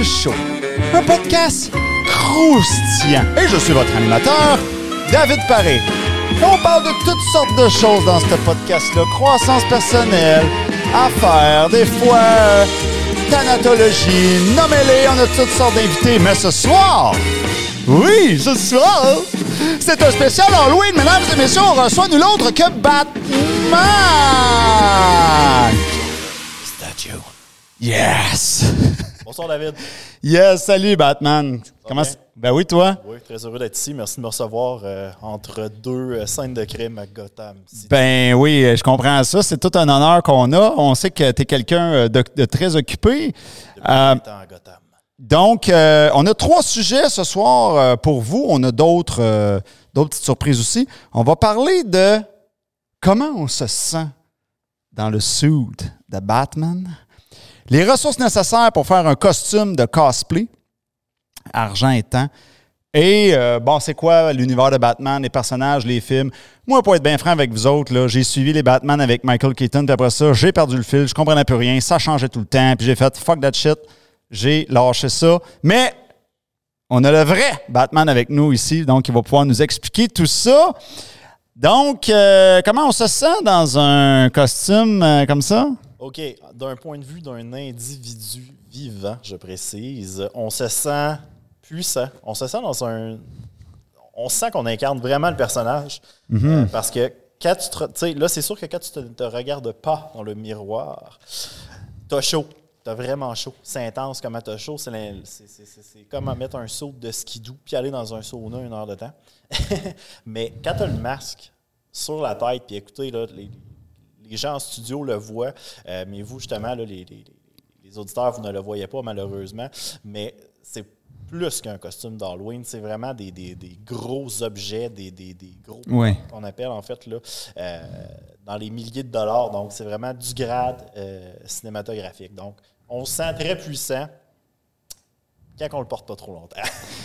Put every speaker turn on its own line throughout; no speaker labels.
Un podcast croustillant. Et je suis votre animateur, David Paré. On parle de toutes sortes de choses dans ce podcast-là. Croissance personnelle, affaires, des fois, euh, thanatologie, nommez-les, on a toutes sortes d'invités. Mais ce soir, oui, ce soir, c'est un spécial Halloween, mesdames et messieurs, on reçoit nul autre que Batman! Statue. Yes!
Bonsoir David.
Yes, salut Batman. Comment c'est- Ben oui, toi?
Oui, très heureux d'être ici. Merci de me recevoir euh, entre deux euh, scènes de crime à Gotham. City.
Ben oui, euh, je comprends ça. C'est tout un honneur qu'on a. On sait que tu es quelqu'un de, de très occupé.
Depuis
euh,
20 ans à Gotham.
Donc, on a trois sujets ce soir pour vous. On a d'autres d'autres petites surprises aussi. On va parler de comment on se sent dans le suit de Batman, les ressources nécessaires pour faire un costume de cosplay, argent et temps. Et euh, bon, c'est quoi l'univers de Batman, les personnages, les films? Moi, pour être bien franc avec vous autres, j'ai suivi les Batman avec Michael Keaton, puis après ça, j'ai perdu le fil, je comprenais plus rien, ça changeait tout le temps, puis j'ai fait fuck that shit, j'ai lâché ça. Mais on a le vrai Batman avec nous ici, donc il va pouvoir nous expliquer tout ça. Donc, euh, comment on se sent dans un costume euh, comme ça?
OK, d'un point de vue d'un individu vivant, je précise, on se sent puissant. On se sent dans un. On sent qu'on incarne vraiment le personnage. Euh, parce que quand tu te. Tu sais, là, c'est sûr que quand tu te, te regardes pas dans le miroir, t'as chaud. T'as vraiment chaud. C'est intense comment t'as chaud. C'est comme mettre un saut de skidoo puis aller dans un sauna une heure de temps. Mais quand t'as le masque sur la tête, puis écoutez, là, les, les gens en studio le voient, euh, mais vous, justement, là, les, les- les auditeurs, vous ne le voyez pas, malheureusement. Mais c'est plus qu'un costume d'Halloween. C'est vraiment des, des- des gros objets, des, gros qu'on appelle en fait là, euh, dans les milliers de dollars. Donc, c'est vraiment du grade euh, cinématographique. Donc, on se sent très puissant quand on le porte pas trop longtemps.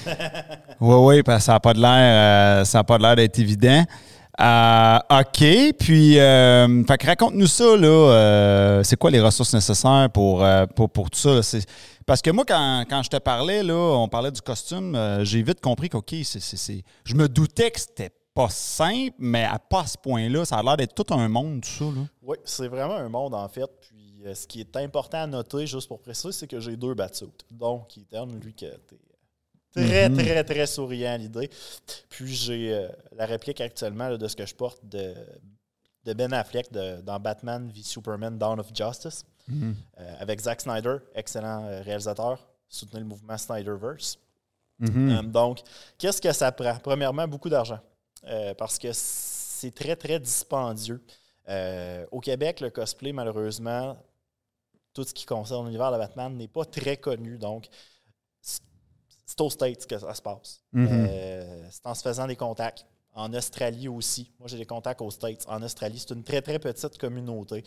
Oui, oui, parce que ça n'a pas de l'air, euh, ça a pas de l'air d'être évident. Euh, OK, puis, euh, que raconte-nous ça, là. euh, c'est quoi les ressources nécessaires pour, euh, pour, tout ça? Parce que moi, quand, quand je te parlais, là, on parlait du costume, j'ai vite compris qu'OK, c'est, c'est- je me doutais que c'était pas simple, mais à pas ce point-là, ça a l'air d'être tout un monde, tout ça, là.
oui, c'est vraiment un monde, en fait. Puis, ce qui est important à noter, juste pour préciser, c'est que j'ai deux batsuits. Donc, Ethan, lui, que t'es très,
Mhm.
très, très souriant à l'idée. Puis, j'ai euh, la réplique actuellement là, de ce que je porte de, de Ben Affleck de- dans Batman v Superman Dawn of Justice. Euh, avec Zack Snyder, excellent euh, réalisateur. Soutenez le mouvement Snyderverse. Euh, donc, qu'est-ce que ça prend? Premièrement, beaucoup d'argent. Parce que c'est très, très dispendieux. Au Québec, le cosplay, malheureusement, tout ce qui concerne l'univers de Batman n'est pas très connu. Donc, c'est aux States que ça se passe.
Mhm.
Euh, c'est en se faisant des contacts. En Australie aussi. Moi, j'ai des contacts aux States. En Australie, c'est une très, très petite communauté.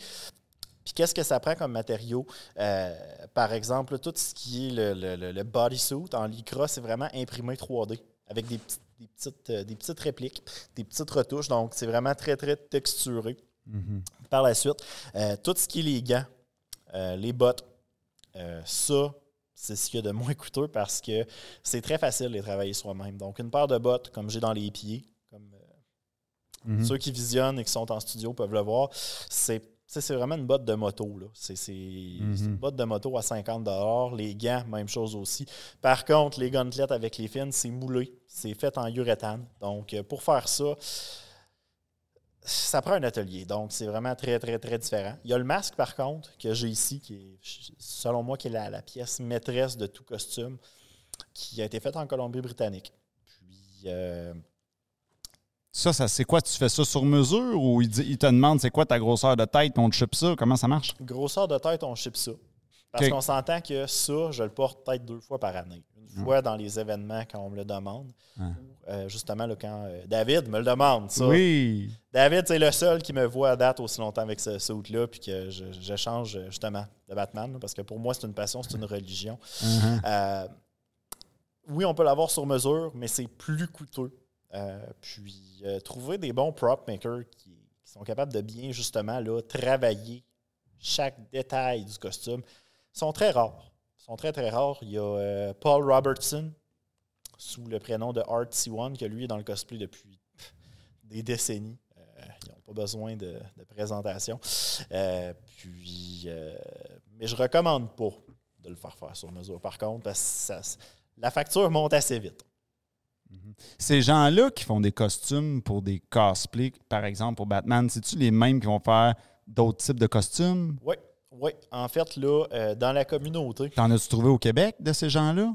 Puis qu'est-ce que ça prend comme matériau? Euh, par exemple, tout ce qui est le, le, le- le bodysuit en lycra, c'est vraiment imprimé 3D avec des, petites- des, petites, euh, des petites répliques, des petites retouches. Donc, c'est vraiment très, très texturé. Par la suite, tout ce qui est les gants, les bottes, ça, c'est ce qu'il y a de moins coûteux parce que c'est très facile de les travailler soi-même. Donc, une paire de bottes, comme j'ai dans les pieds, comme euh,
Mhm.
ceux qui visionnent et qui sont en studio peuvent le voir, c'est vraiment une botte de moto. C'est c'est une botte de moto à 50 Les gants, même chose aussi. Par contre, les gauntlettes avec les fines, c'est moulé. C'est fait en uréthane. Donc, euh, pour faire ça, ça prend un atelier. Donc, c'est vraiment très, très, très différent. Il y a le masque, par contre, que j'ai ici, qui est, selon moi, qui est la, la pièce maîtresse de tout costume, qui a été faite en Colombie-Britannique. Puis, euh,
Ça, ça c'est quoi? Tu fais ça sur mesure ou il, dit- il te demande c'est quoi ta grosseur de tête, on te chip ça? Comment ça marche?
grosseur de tête, on ship ça. Parce qu'on s'entend que ça, je le porte peut-être deux fois par année. Fois dans les événements quand on me le demande. Euh, justement là, quand euh, David me le demande. Ça.
Oui.
David, c'est le seul qui me voit à date aussi longtemps avec ce suit-là, puis que je, je change justement de Batman, là, parce que pour moi, c'est une passion, c'est une religion. Euh, oui, on peut l'avoir sur mesure, mais c'est plus coûteux. Euh, puis, euh, trouver des bons prop makers qui, qui sont capables de bien, justement, là, travailler chaque détail du costume sont très rares. Sont très, très rares. Il y a euh, Paul Robertson, sous le prénom de Art C1, que lui est dans le cosplay depuis des décennies. Euh, ils n'ont pas besoin de, de présentation. Euh, puis, mais je recommande pas de le faire faire sur mesure, par contre, parce que ça- la facture monte assez vite.
Ces gens-là qui font des costumes pour des cosplays, par exemple pour Batman, c'est-tu les mêmes qui vont faire d'autres types de costumes?
Oui, oui. En fait, là, euh, dans la communauté,
T'en as-tu trouvé au Québec de ces gens-là?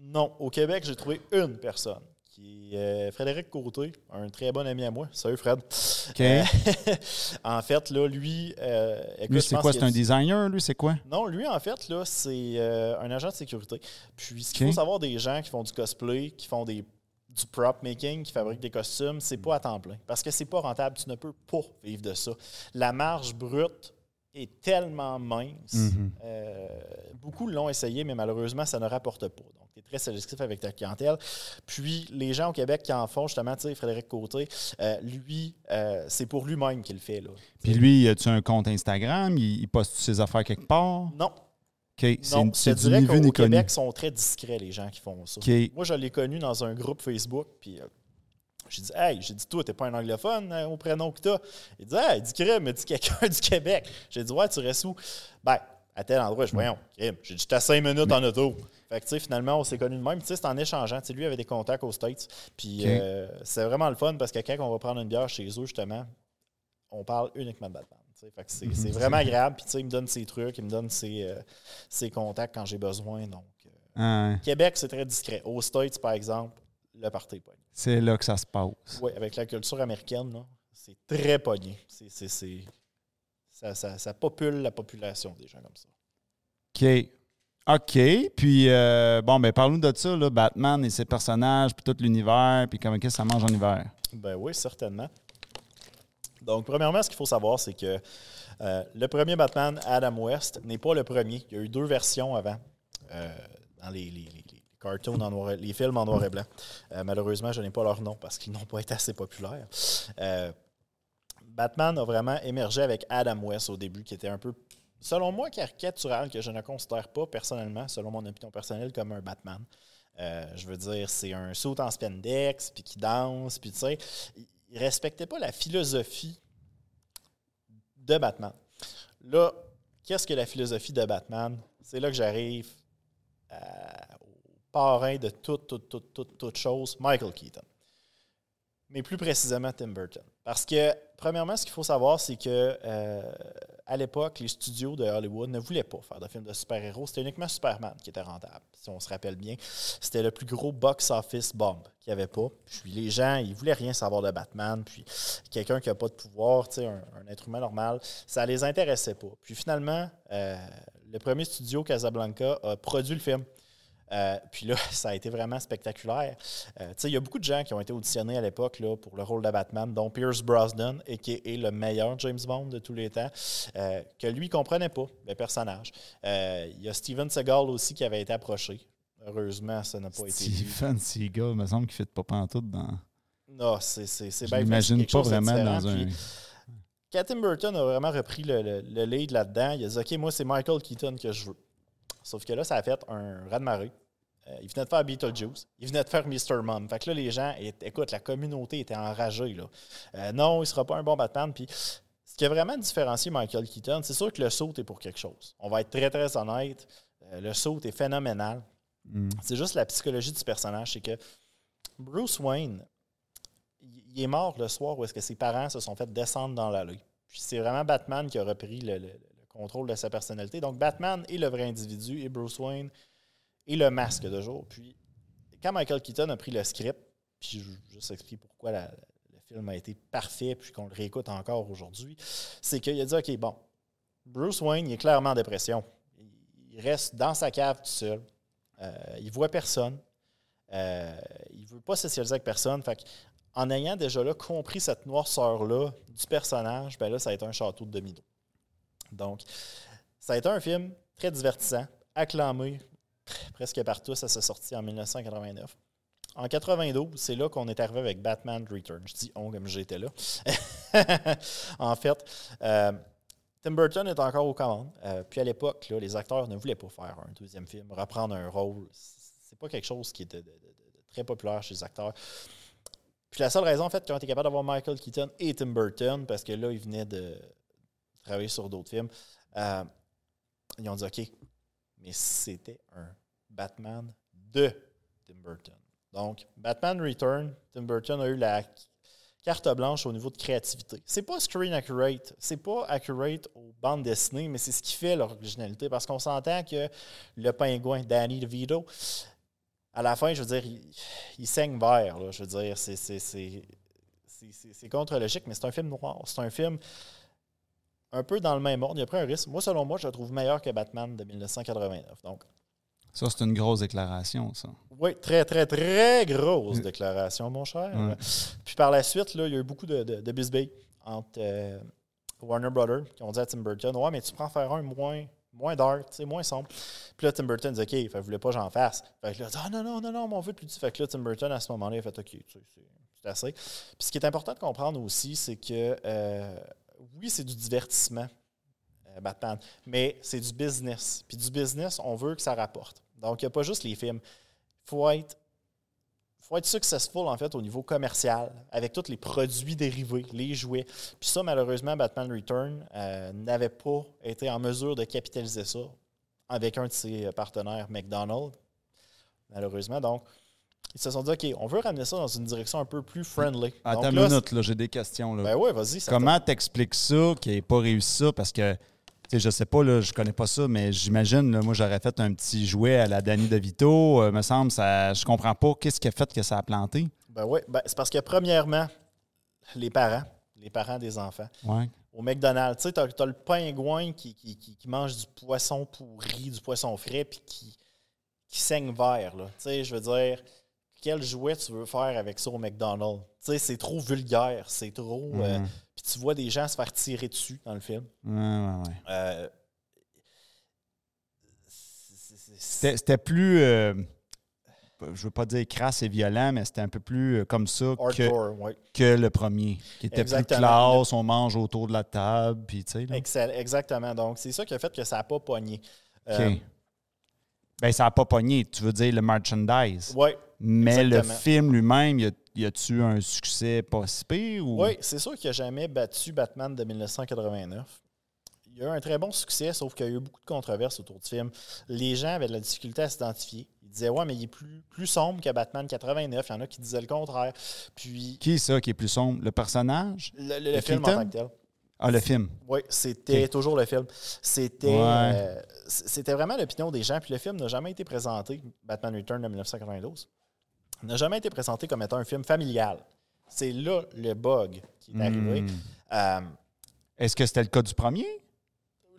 non, au Québec, j'ai trouvé une personne qui est euh, Frédéric Côté, un très bon ami à moi. Salut Fred.
OK.
Euh, en fait, là, lui, euh, écoute,
lui, c'est quoi? C'est un designer, lui? C'est quoi?
Non, lui, en fait, là, c'est un agent de sécurité. Puis, ce qu'il faut savoir des gens qui font du cosplay, qui font des, du prop making, qui fabriquent des costumes, c'est pas à temps plein. Parce que c'est pas rentable. Tu ne peux pas vivre de ça. La marge brute est tellement mince.
Mhm.
Euh, beaucoup l'ont essayé, mais malheureusement, ça ne rapporte pas. Donc, tu es très sélectif avec ta clientèle. Puis, les gens au Québec qui en font, justement, tu sais, Frédéric Côté, euh, lui, euh, c'est pour lui-même qu'il le fait. Là.
Puis lui, as-tu un compte Instagram? Il, il poste ses affaires quelque part?
Non,
OK. C'est
Non,
du.
Québec, sont très discrets, les gens qui font ça. Moi, je l'ai connu dans un groupe Facebook, puis j'ai dit, hey, j'ai dit, toi, t'es pas un anglophone euh, au prénom que t'as. Il dit, hey, dis crème, mais dis quelqu'un du Québec. J'ai dit, ouais, tu restes où? Ben, à tel endroit, je voyons, crème. J'ai dit, j'étais à cinq minutes en auto. Fait que, tu sais, finalement, on s'est connus de même. Tu sais, c'est en échangeant. Tu sais, lui avait des contacts aux States. Puis, euh, c'est vraiment le fun parce que quand on va prendre une bière chez eux, justement, on parle uniquement de Batman. c'est
Mhm.
c'est vraiment agréable. Puis, tu sais, il me donne ses trucs, il me donne ses, euh, ses contacts quand j'ai besoin. Donc, euh,
Ah,
Québec, c'est très discret. Aux States, par exemple, le party
c'est là que ça se passe.
Oui, avec la culture américaine, c'est très pogné. C'est, ça, ça, ça popule la population des gens comme ça.
OK. OK. Puis, euh, bon, ben, parle-nous de ça, là, Batman et ses personnages, puis tout l'univers, puis comment qu'est-ce que ça mange en hiver?
Ben oui, certainement. Donc, premièrement, ce qu'il faut savoir, c'est que euh, le premier Batman, Adam West, n'est pas le premier. Il y a eu deux versions avant, euh, dans les- les cartoons, en noir et- les films en noir et blanc. Euh, malheureusement, je n'ai pas leur nom parce qu'ils n'ont pas été assez populaires. Euh, Batman a vraiment émergé avec Adam West au début, qui était un peu, selon moi, caricatural, que je ne considère pas personnellement, selon mon opinion personnelle, comme un Batman. Euh, je veux dire, c'est un saut en spandex, puis qui danse, puis tu sais, il- respectait pas la philosophie de Batman. Là, qu'est-ce que la philosophie de Batman? C'est là que j'arrive parrain de toute, toute, toute, toute, toute chose, Michael Keaton. Mais plus précisément Tim Burton. Parce que, premièrement, ce qu'il faut savoir, c'est que euh, à l'époque, les studios de Hollywood ne voulaient pas faire de films de super-héros. C'était uniquement Superman qui était rentable, si on se rappelle bien. C'était le plus gros box-office bomb qu'il n'y avait pas. Puis les gens, ils voulaient rien savoir de Batman. Puis quelqu'un qui n'a pas de pouvoir, un, un être humain normal, ça les intéressait pas. Puis finalement, euh, le premier studio, Casablanca, a produit le film. Euh, puis là, ça a été vraiment spectaculaire. Euh, tu sais, il y a beaucoup de gens qui ont été auditionnés à l'époque là, pour le rôle de Batman, dont Pierce Brosnan, et qui est le meilleur James Bond de tous les temps, euh, que lui ne comprenait pas, le personnage. Euh, Il y a Steven Seagal aussi qui avait été approché. Heureusement, ça n'a pas été lui.
Stephen Seagal, il me semble qu'il ne fit pas pantoute dans.
Non, c'est c'est- c'est
Je
bien fait, quelque
pas vraiment dans un.
Puis, Burton a vraiment repris le, le- le lead là-dedans, il a dit OK, moi, c'est Michael Keaton que je veux. Sauf que là, ça a fait un raz-de-marée. Euh, il venait de faire Beetlejuice. Il venait de faire Mr. Mom. Fait que là, les gens, écoute, la communauté était enragée. Là. Euh, non, il ne sera pas un bon Batman. Puis, ce qui a vraiment différencié Michael Keaton, c'est sûr que le saut est pour quelque chose. On va être très, très honnête. Euh, le saut est phénoménal.
Mm.
C'est juste la psychologie du personnage. C'est que Bruce Wayne, il est mort le soir où est-ce que ses parents se sont fait descendre dans l'allée. Puis c'est vraiment Batman qui a repris le contrôle de sa personnalité. Donc Batman est le vrai individu et Bruce Wayne est le masque de jour. Puis quand Michael Keaton a pris le script, puis je juste expliquer pourquoi le film a été parfait puis qu'on le réécoute encore aujourd'hui, c'est qu'il a dit OK, bon, Bruce Wayne il est clairement en dépression. Il reste dans sa cave tout seul. Euh, il voit personne. Euh, il veut pas socialiser avec personne. Fait en ayant déjà là compris cette noirceur-là du personnage, ben là, ça a été un château de domino. Donc, ça a été un film très divertissant, acclamé presque partout. Ça s'est sorti en 1989. En 92, c'est là qu'on est arrivé avec Batman Return. Je dis on comme j'étais là. en fait, euh, Tim Burton est encore aux commandes. Euh, puis à l'époque, les acteurs ne voulaient pas faire un deuxième film, reprendre un rôle. C'est pas quelque chose qui était de- très populaire chez les acteurs. Puis la seule raison, en fait, qu'ils ont été capables d'avoir Michael Keaton et Tim Burton, parce que là, ils venaient de travailler sur d'autres films, euh, ils ont dit OK, mais c'était un Batman de Tim Burton. Donc, Batman Return, Tim Burton a eu la carte blanche au niveau de créativité. C'est pas screen accurate, c'est pas accurate aux bandes dessinées, mais c'est ce qui fait leur originalité parce qu'on s'entend que le pingouin Danny DeVito, à la fin, je veux dire, il, saigne vert. je veux dire, c'est- c'est contre-logique, mais c'est un film noir. C'est un film un peu dans le même ordre. Il a pris un risque. Moi, selon moi, je le trouve meilleur que Batman de 1989. Donc,
Ça, c'est une grosse déclaration, ça.
oui, très, très, très grosse déclaration, mon cher.
Ouais.
Puis par la suite, là, il y a eu beaucoup de, de, entre euh, Warner Brothers qui ont dit à Tim Burton Ouais, mais tu prends faire un moins, moins dark, moins sombre. Puis là, Tim Burton dit OK, fait, ne voulait pas que j'en fasse. Fait que là, il dit Ah non, non, non, non, mais on veut plus. Fait que là, Tim Burton, à ce moment-là, il a fait OK, c'est assez. Puis ce qui est important de comprendre aussi, c'est que euh, oui, c'est du divertissement. euh, Batman. Mais c'est du business. Puis du business, on veut que ça rapporte. Donc, il n'y a pas juste les films. Il faut être, faut être successful, en fait, au niveau commercial, avec tous les produits dérivés, les jouets. Puis ça, malheureusement, Batman Return euh, n'avait pas été en mesure de capitaliser ça avec un de ses partenaires, McDonald's, malheureusement. Donc, ils se sont dit, OK, on veut ramener ça dans une direction un peu plus friendly.
Attends une minute, là, j'ai des questions. Là.
Ben oui, vas-y.
Comment t'expliques ça, qu'il n'ait pas réussi ça? Parce que, tu sais, je sais pas, là, je connais pas ça, mais j'imagine, moi, j'aurais fait un petit jouet à la Danny DeVito. Euh, me semble, ça, je comprends pas qu'est-ce qui a fait que ça a planté.
Ben oui, ben, c'est parce que premièrement, les parents, les parents des enfants,
Ouais.
au McDonald's, tu sais, t'as, t'as le pingouin qui, qui, qui- qui mange du poisson pourri, du poisson frais, puis qui, qui saigne vert, là. Tu sais, je veux dire, quel jouet tu veux faire avec ça au McDonald's? Tu sais, c'est trop vulgaire, c'est trop... euh, puis tu vois des gens se faire tirer dessus dans le film.
Ouais, ouais, ouais.
Euh,
C'était plus, euh, je veux pas dire crasse et violent, mais c'était un peu plus euh, comme ça que,
hardcore, ouais.
que le premier, qui était
Exactement.
plus classe, on mange autour de la table, puis tu sais.
exactement. Donc, c'est ça qui a fait que ça n'a pas pogné.
OK. Ben, ça n'a pas pogné, tu veux dire le merchandise.
ouais,
Mais
exactement.
le film lui-même, y y a-tu un succès pas si pire ou...
Oui, c'est sûr qu'il n'a jamais battu Batman de 1989. Il a eu un très bon succès, sauf qu'il y a eu beaucoup de controverses autour du film. Les gens avaient de la difficulté à s'identifier. Ils disaient, ouais, mais il est plus, plus sombre que Batman 89. Il y en a qui disaient le contraire. Puis,
Qui est ça qui est plus sombre? Le personnage?
le, le- le
Le
film en tant que tel.
Ah, le film.
Oui, c'était toujours le film. C'était
Ouais.
euh, c'était vraiment l'opinion des gens. Puis le film n'a jamais été présenté, Batman Return de 1992, n'a jamais été présenté comme étant un film familial. C'est là le bug qui est arrivé.
Hmm.
Euh,
Est-ce que c'était le cas du premier?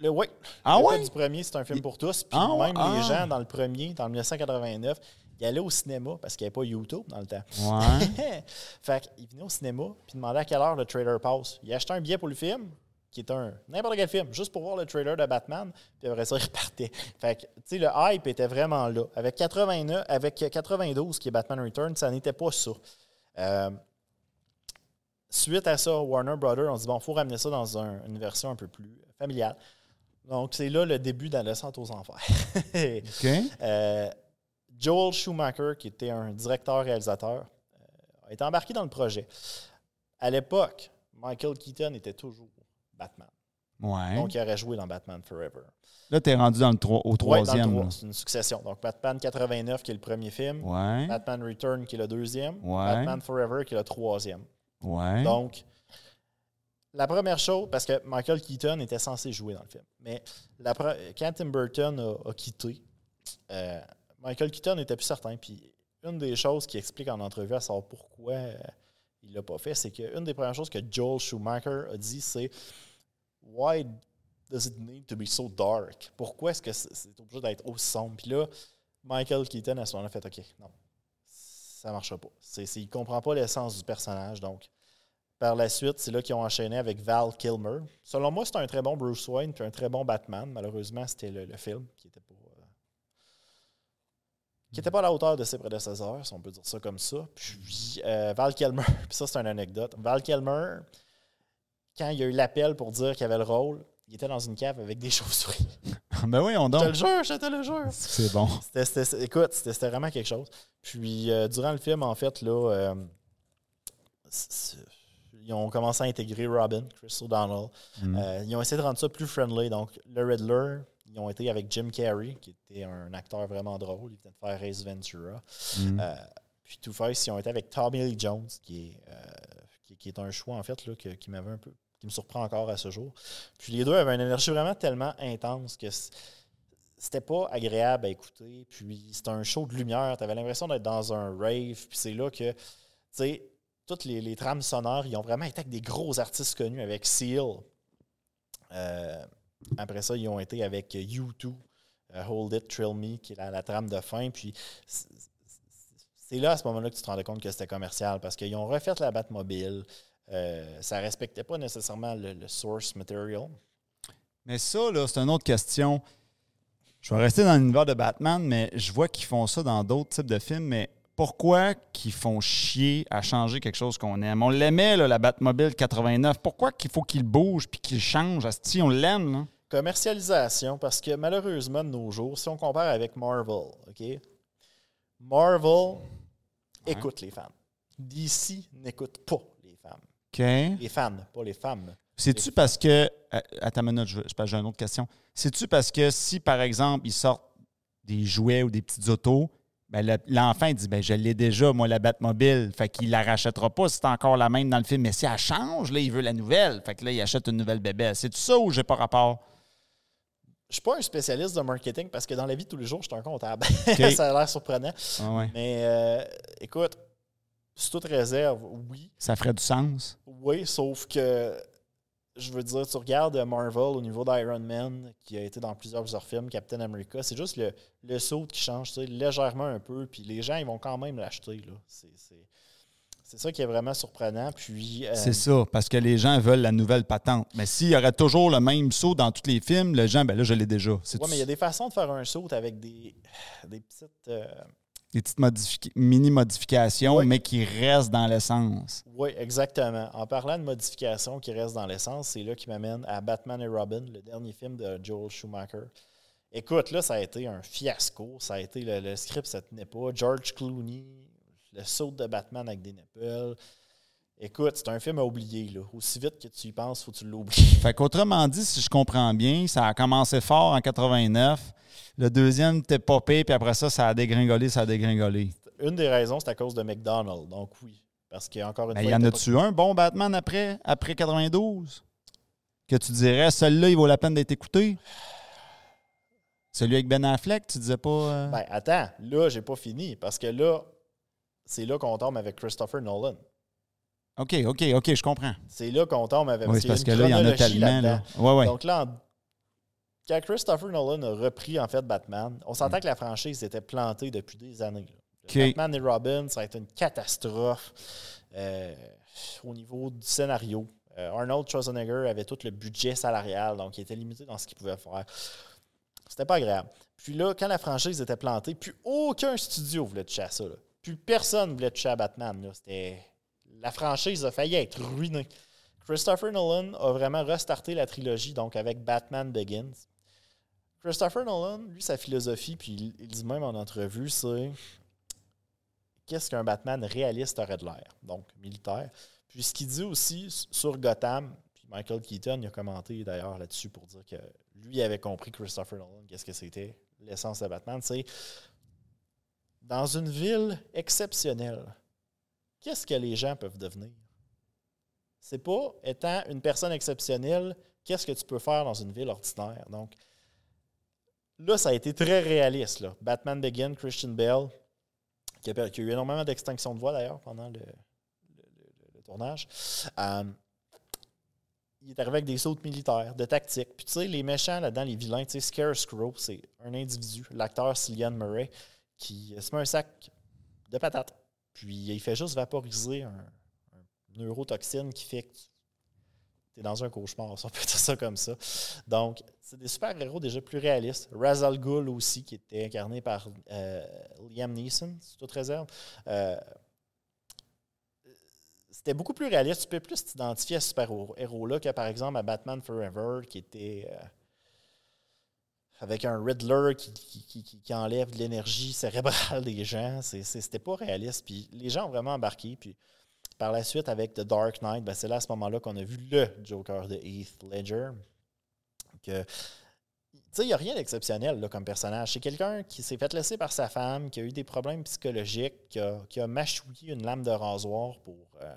le, oui,
Ah
le
ouais?
cas du premier, c'est un film pour tous. Puis
Ah
même
Ah.
les gens dans le premier, dans le 1989, ils allaient au cinéma parce qu'il n'y avait pas YouTube dans le temps.
Ouais.
fait qu'ils venaient au cinéma puis demandaient à quelle heure le trailer passe. Ils achetaient un billet pour le film, qui est un n'importe quel film, juste pour voir le trailer de Batman, puis après ça, ils repartaient. Fait que, tu sais, le hype était vraiment là. Avec 89, avec 92, qui est Batman Return, ça n'était pas ça. Euh, suite à ça, Warner Brothers, on dit, bon, il faut ramener ça dans un- une version un peu plus familiale. Donc, c'est là le début d'Adolescente aux Enfers.
OK.
Euh, Joel Schumacher, qui était un directeur-réalisateur, euh, a été embarqué dans le projet. À l'époque, Michael Keaton était toujours Batman.
Ouais.
Donc, il aurait joué dans Batman Forever.
Là, t'es rendu dans le au troisième.
c'est une succession. Donc, Batman 89, qui est le premier film.
Ouais.
Batman Return, qui est le deuxième. Batman Forever, qui est le troisième.
Ouais.
Donc, la première chose, parce que Michael Keaton était censé jouer dans le film, mais la quand Tim Burton a, a quitté, euh, Michael Keaton n'était plus certain. Puis une des choses qui explique en entrevue à savoir pourquoi euh, il l'a pas fait, c'est qu'une des premières choses que Joel Schumacher a dit, c'est Why does it need to be so dark? Pourquoi est-ce que c'est obligé d'être aussi sombre? Puis là, Michael Keaton, à ce moment-là, fait OK, non, ça ne marchera pas. Il ne comprend pas l'essence du personnage. Donc, par la suite, c'est là qu'ils ont enchaîné avec Val Kilmer. Selon moi, c'est un très bon Bruce Wayne puis un très bon Batman. Malheureusement, c'était le, film qui n'était pas. euh, qui était pas à la hauteur de ses prédécesseurs, si on peut dire ça comme ça. Puis euh, Val Kilmer, puis ça c'est une anecdote. Val Kilmer, quand il y a eu l'appel pour dire qu'il avait le rôle, il était dans une cave avec des chauves-souris.
ben oui, on
Je te
donne.
le jure, je te le jure.
C'est bon.
C'était- c'était- écoute, c'était c'était vraiment quelque chose. Puis, euh, durant le film, en fait, là, euh, ils ont commencé à intégrer Robin, Chris O'Donnell.
Mm.
Euh, ils ont essayé de rendre ça plus friendly. Donc, le Riddler, ils ont été avec Jim Carrey, qui était un acteur vraiment drôle. Il venait de faire Race Ventura.
Mm.
Euh, puis Two-Face, ils ont été avec Tommy Lee Jones, qui est, qui, qui est un choix, en fait, là, que- qui m'avait un peu qui me surprend encore à ce jour. Puis les deux avaient une énergie vraiment tellement intense que c'était pas agréable à écouter. Puis c'était un show de lumière. Tu avais l'impression d'être dans un rave. Puis c'est là que, tu sais, toutes les, trames sonores, ils ont vraiment été avec des gros artistes connus, avec Seal. Euh, après ça, ils ont été avec U2, euh, Hold It, Trill Me, qui est la, trame de fin. Puis c'est- là, à ce moment-là, que tu te rendais compte que c'était commercial parce qu'ils ont refait la Batmobile. Euh, ça respectait pas nécessairement le, le source material.
Mais ça, là, c'est une autre question. Je vais rester dans l'univers de Batman, mais je vois qu'ils font ça dans d'autres types de films. Mais pourquoi qu'ils font chier à changer quelque chose qu'on aime? On l'aimait, la Batmobile 89. Pourquoi qu'il faut qu'il bouge puis qu'il change? Asti, on l'aime, là.
Commercialisation, parce que malheureusement, de nos jours, si on compare avec Marvel, OK? Marvel écoute les fans. DC n'écoute pas les fans, pas les femmes.
C'est-tu parce que. à- Attends une minute, je- j'ai une autre question. C'est-tu parce que si, par exemple, ils sortent des jouets ou des petites autos, ben le- l'enfant dit ben je l'ai déjà, moi, la Batmobile. Fait qu'il la rachètera pas si c'est encore la même dans le film. Mais si elle change, là, il veut la nouvelle. Fait que là, il achète une nouvelle bébé. C'est ça ou j'ai pas rapport?
Je suis pas un spécialiste de marketing parce que dans la vie de tous les jours, je suis un comptable. Ça a l'air surprenant.
Ah ouais.
Mais euh, écoute, sous toute réserve, oui.
Ça ferait du sens.
Oui, sauf que je veux dire, tu regardes Marvel au niveau d'Iron Man, qui a été dans plusieurs, plusieurs films, Captain America, c'est juste le, le saut qui change tu sais, légèrement un peu, puis les gens, ils vont quand même l'acheter. là. C'est- ça qui est vraiment surprenant. Puis, euh,
C'est ça, parce que les gens veulent la nouvelle patente. Mais s'il y aurait toujours le même saut dans tous les films, les gens, ben là, je l'ai déjà.
Ouais, mais il y a des façons de faire un saut avec des, des petites. euh,
des petites modifi- mini-modifications, mais qui restent dans l'essence.
Oui, exactement. En parlant de modifications qui restent dans l'essence, c'est là qui m'amène à Batman et Robin, le dernier film de Joel Schumacher. Écoute, là, ça a été un fiasco. Ça a été le, le script, ça tenait pas. George Clooney, le saut de Batman avec des nipples. Écoute, c'est un film à oublier. Là. Aussi vite que tu y penses, faut que tu l'oublies.
Fait qu'autrement dit, si je comprends bien, ça a commencé fort en 89. Le deuxième était popé, puis après ça, ça a dégringolé, ça a dégringolé.
Une des raisons, c'est à cause de McDonald's. Donc oui. Parce qu'encore une
Mais
fois.
y en
il
a-tu un bon Batman après, après 92? Que tu dirais, celui-là, il vaut la peine d'être écouté? Celui avec Ben Affleck, tu disais pas. euh?
Ben, attends, là, j'ai pas fini. Parce que là, c'est là qu'on tombe avec Christopher Nolan.
OK, OK, OK, je comprends.
C'est là qu'on tombe avec
Oui, c'est parce que là, il y en a tellement. Là. Ouais, ouais.
Donc là, en- quand Christopher Nolan a repris en fait Batman, on s'entend que la franchise était plantée depuis des années. Batman et Robin, ça a été une catastrophe euh, au niveau du scénario. Euh, Arnold Schwarzenegger avait tout le budget salarial, donc il était limité dans ce qu'il pouvait faire. C'était pas agréable. Puis là, quand la franchise était plantée, plus aucun studio voulait toucher à ça. là. Plus personne voulait toucher à Batman. C'était... La franchise a failli être ruinée. Christopher Nolan a vraiment restarté la trilogie, donc avec Batman Begins. Christopher Nolan, lui, sa philosophie, puis il, dit même en entrevue, c'est qu'est-ce qu'un Batman réaliste aurait de l'air, donc militaire. Puis ce qu'il dit aussi sur Gotham, puis Michael Keaton a commenté d'ailleurs là-dessus pour dire que lui avait compris Christopher Nolan, qu'est-ce que c'était l'essence de Batman, c'est dans une ville exceptionnelle, qu'est-ce que les gens peuvent devenir? C'est pas, étant une personne exceptionnelle, qu'est-ce que tu peux faire dans une ville ordinaire? Donc, là, ça a été très réaliste. Là. Batman Begin, Christian Bale, qui a, eu énormément d'extinction de voix d'ailleurs pendant le tournage. Euh, il est arrivé avec des sautes militaires, de tactique. Puis tu sais, les méchants là-dedans, les vilains, tu sais, Scarecrow, c'est un individu, l'acteur Cillian Murray, qui se met un sac de patates. Puis il fait juste vaporiser un, neurotoxine qui fait que tu es dans un cauchemar, si on peut dire ça comme ça. Donc, c'est des super-héros déjà plus réalistes. Ra's al Ghul aussi, qui était incarné par euh, Liam Neeson, c'est toute réserve. Euh, c'était beaucoup plus réaliste. Tu peux plus t'identifier à ce super-héros-là que, par exemple, à Batman Forever, qui était euh, avec un Riddler qui, qui, enlève de l'énergie cérébrale des gens. C'était pas réaliste. Puis les gens ont vraiment embarqué. Puis par la suite, avec The Dark Knight, ben, c'est là à ce moment-là qu'on a vu le Joker de Heath Ledger. Que il n'y a rien d'exceptionnel comme personnage. C'est quelqu'un qui s'est fait laisser par sa femme, qui a eu des problèmes psychologiques, qui a, qui a mâchouillé une lame de rasoir pour, euh,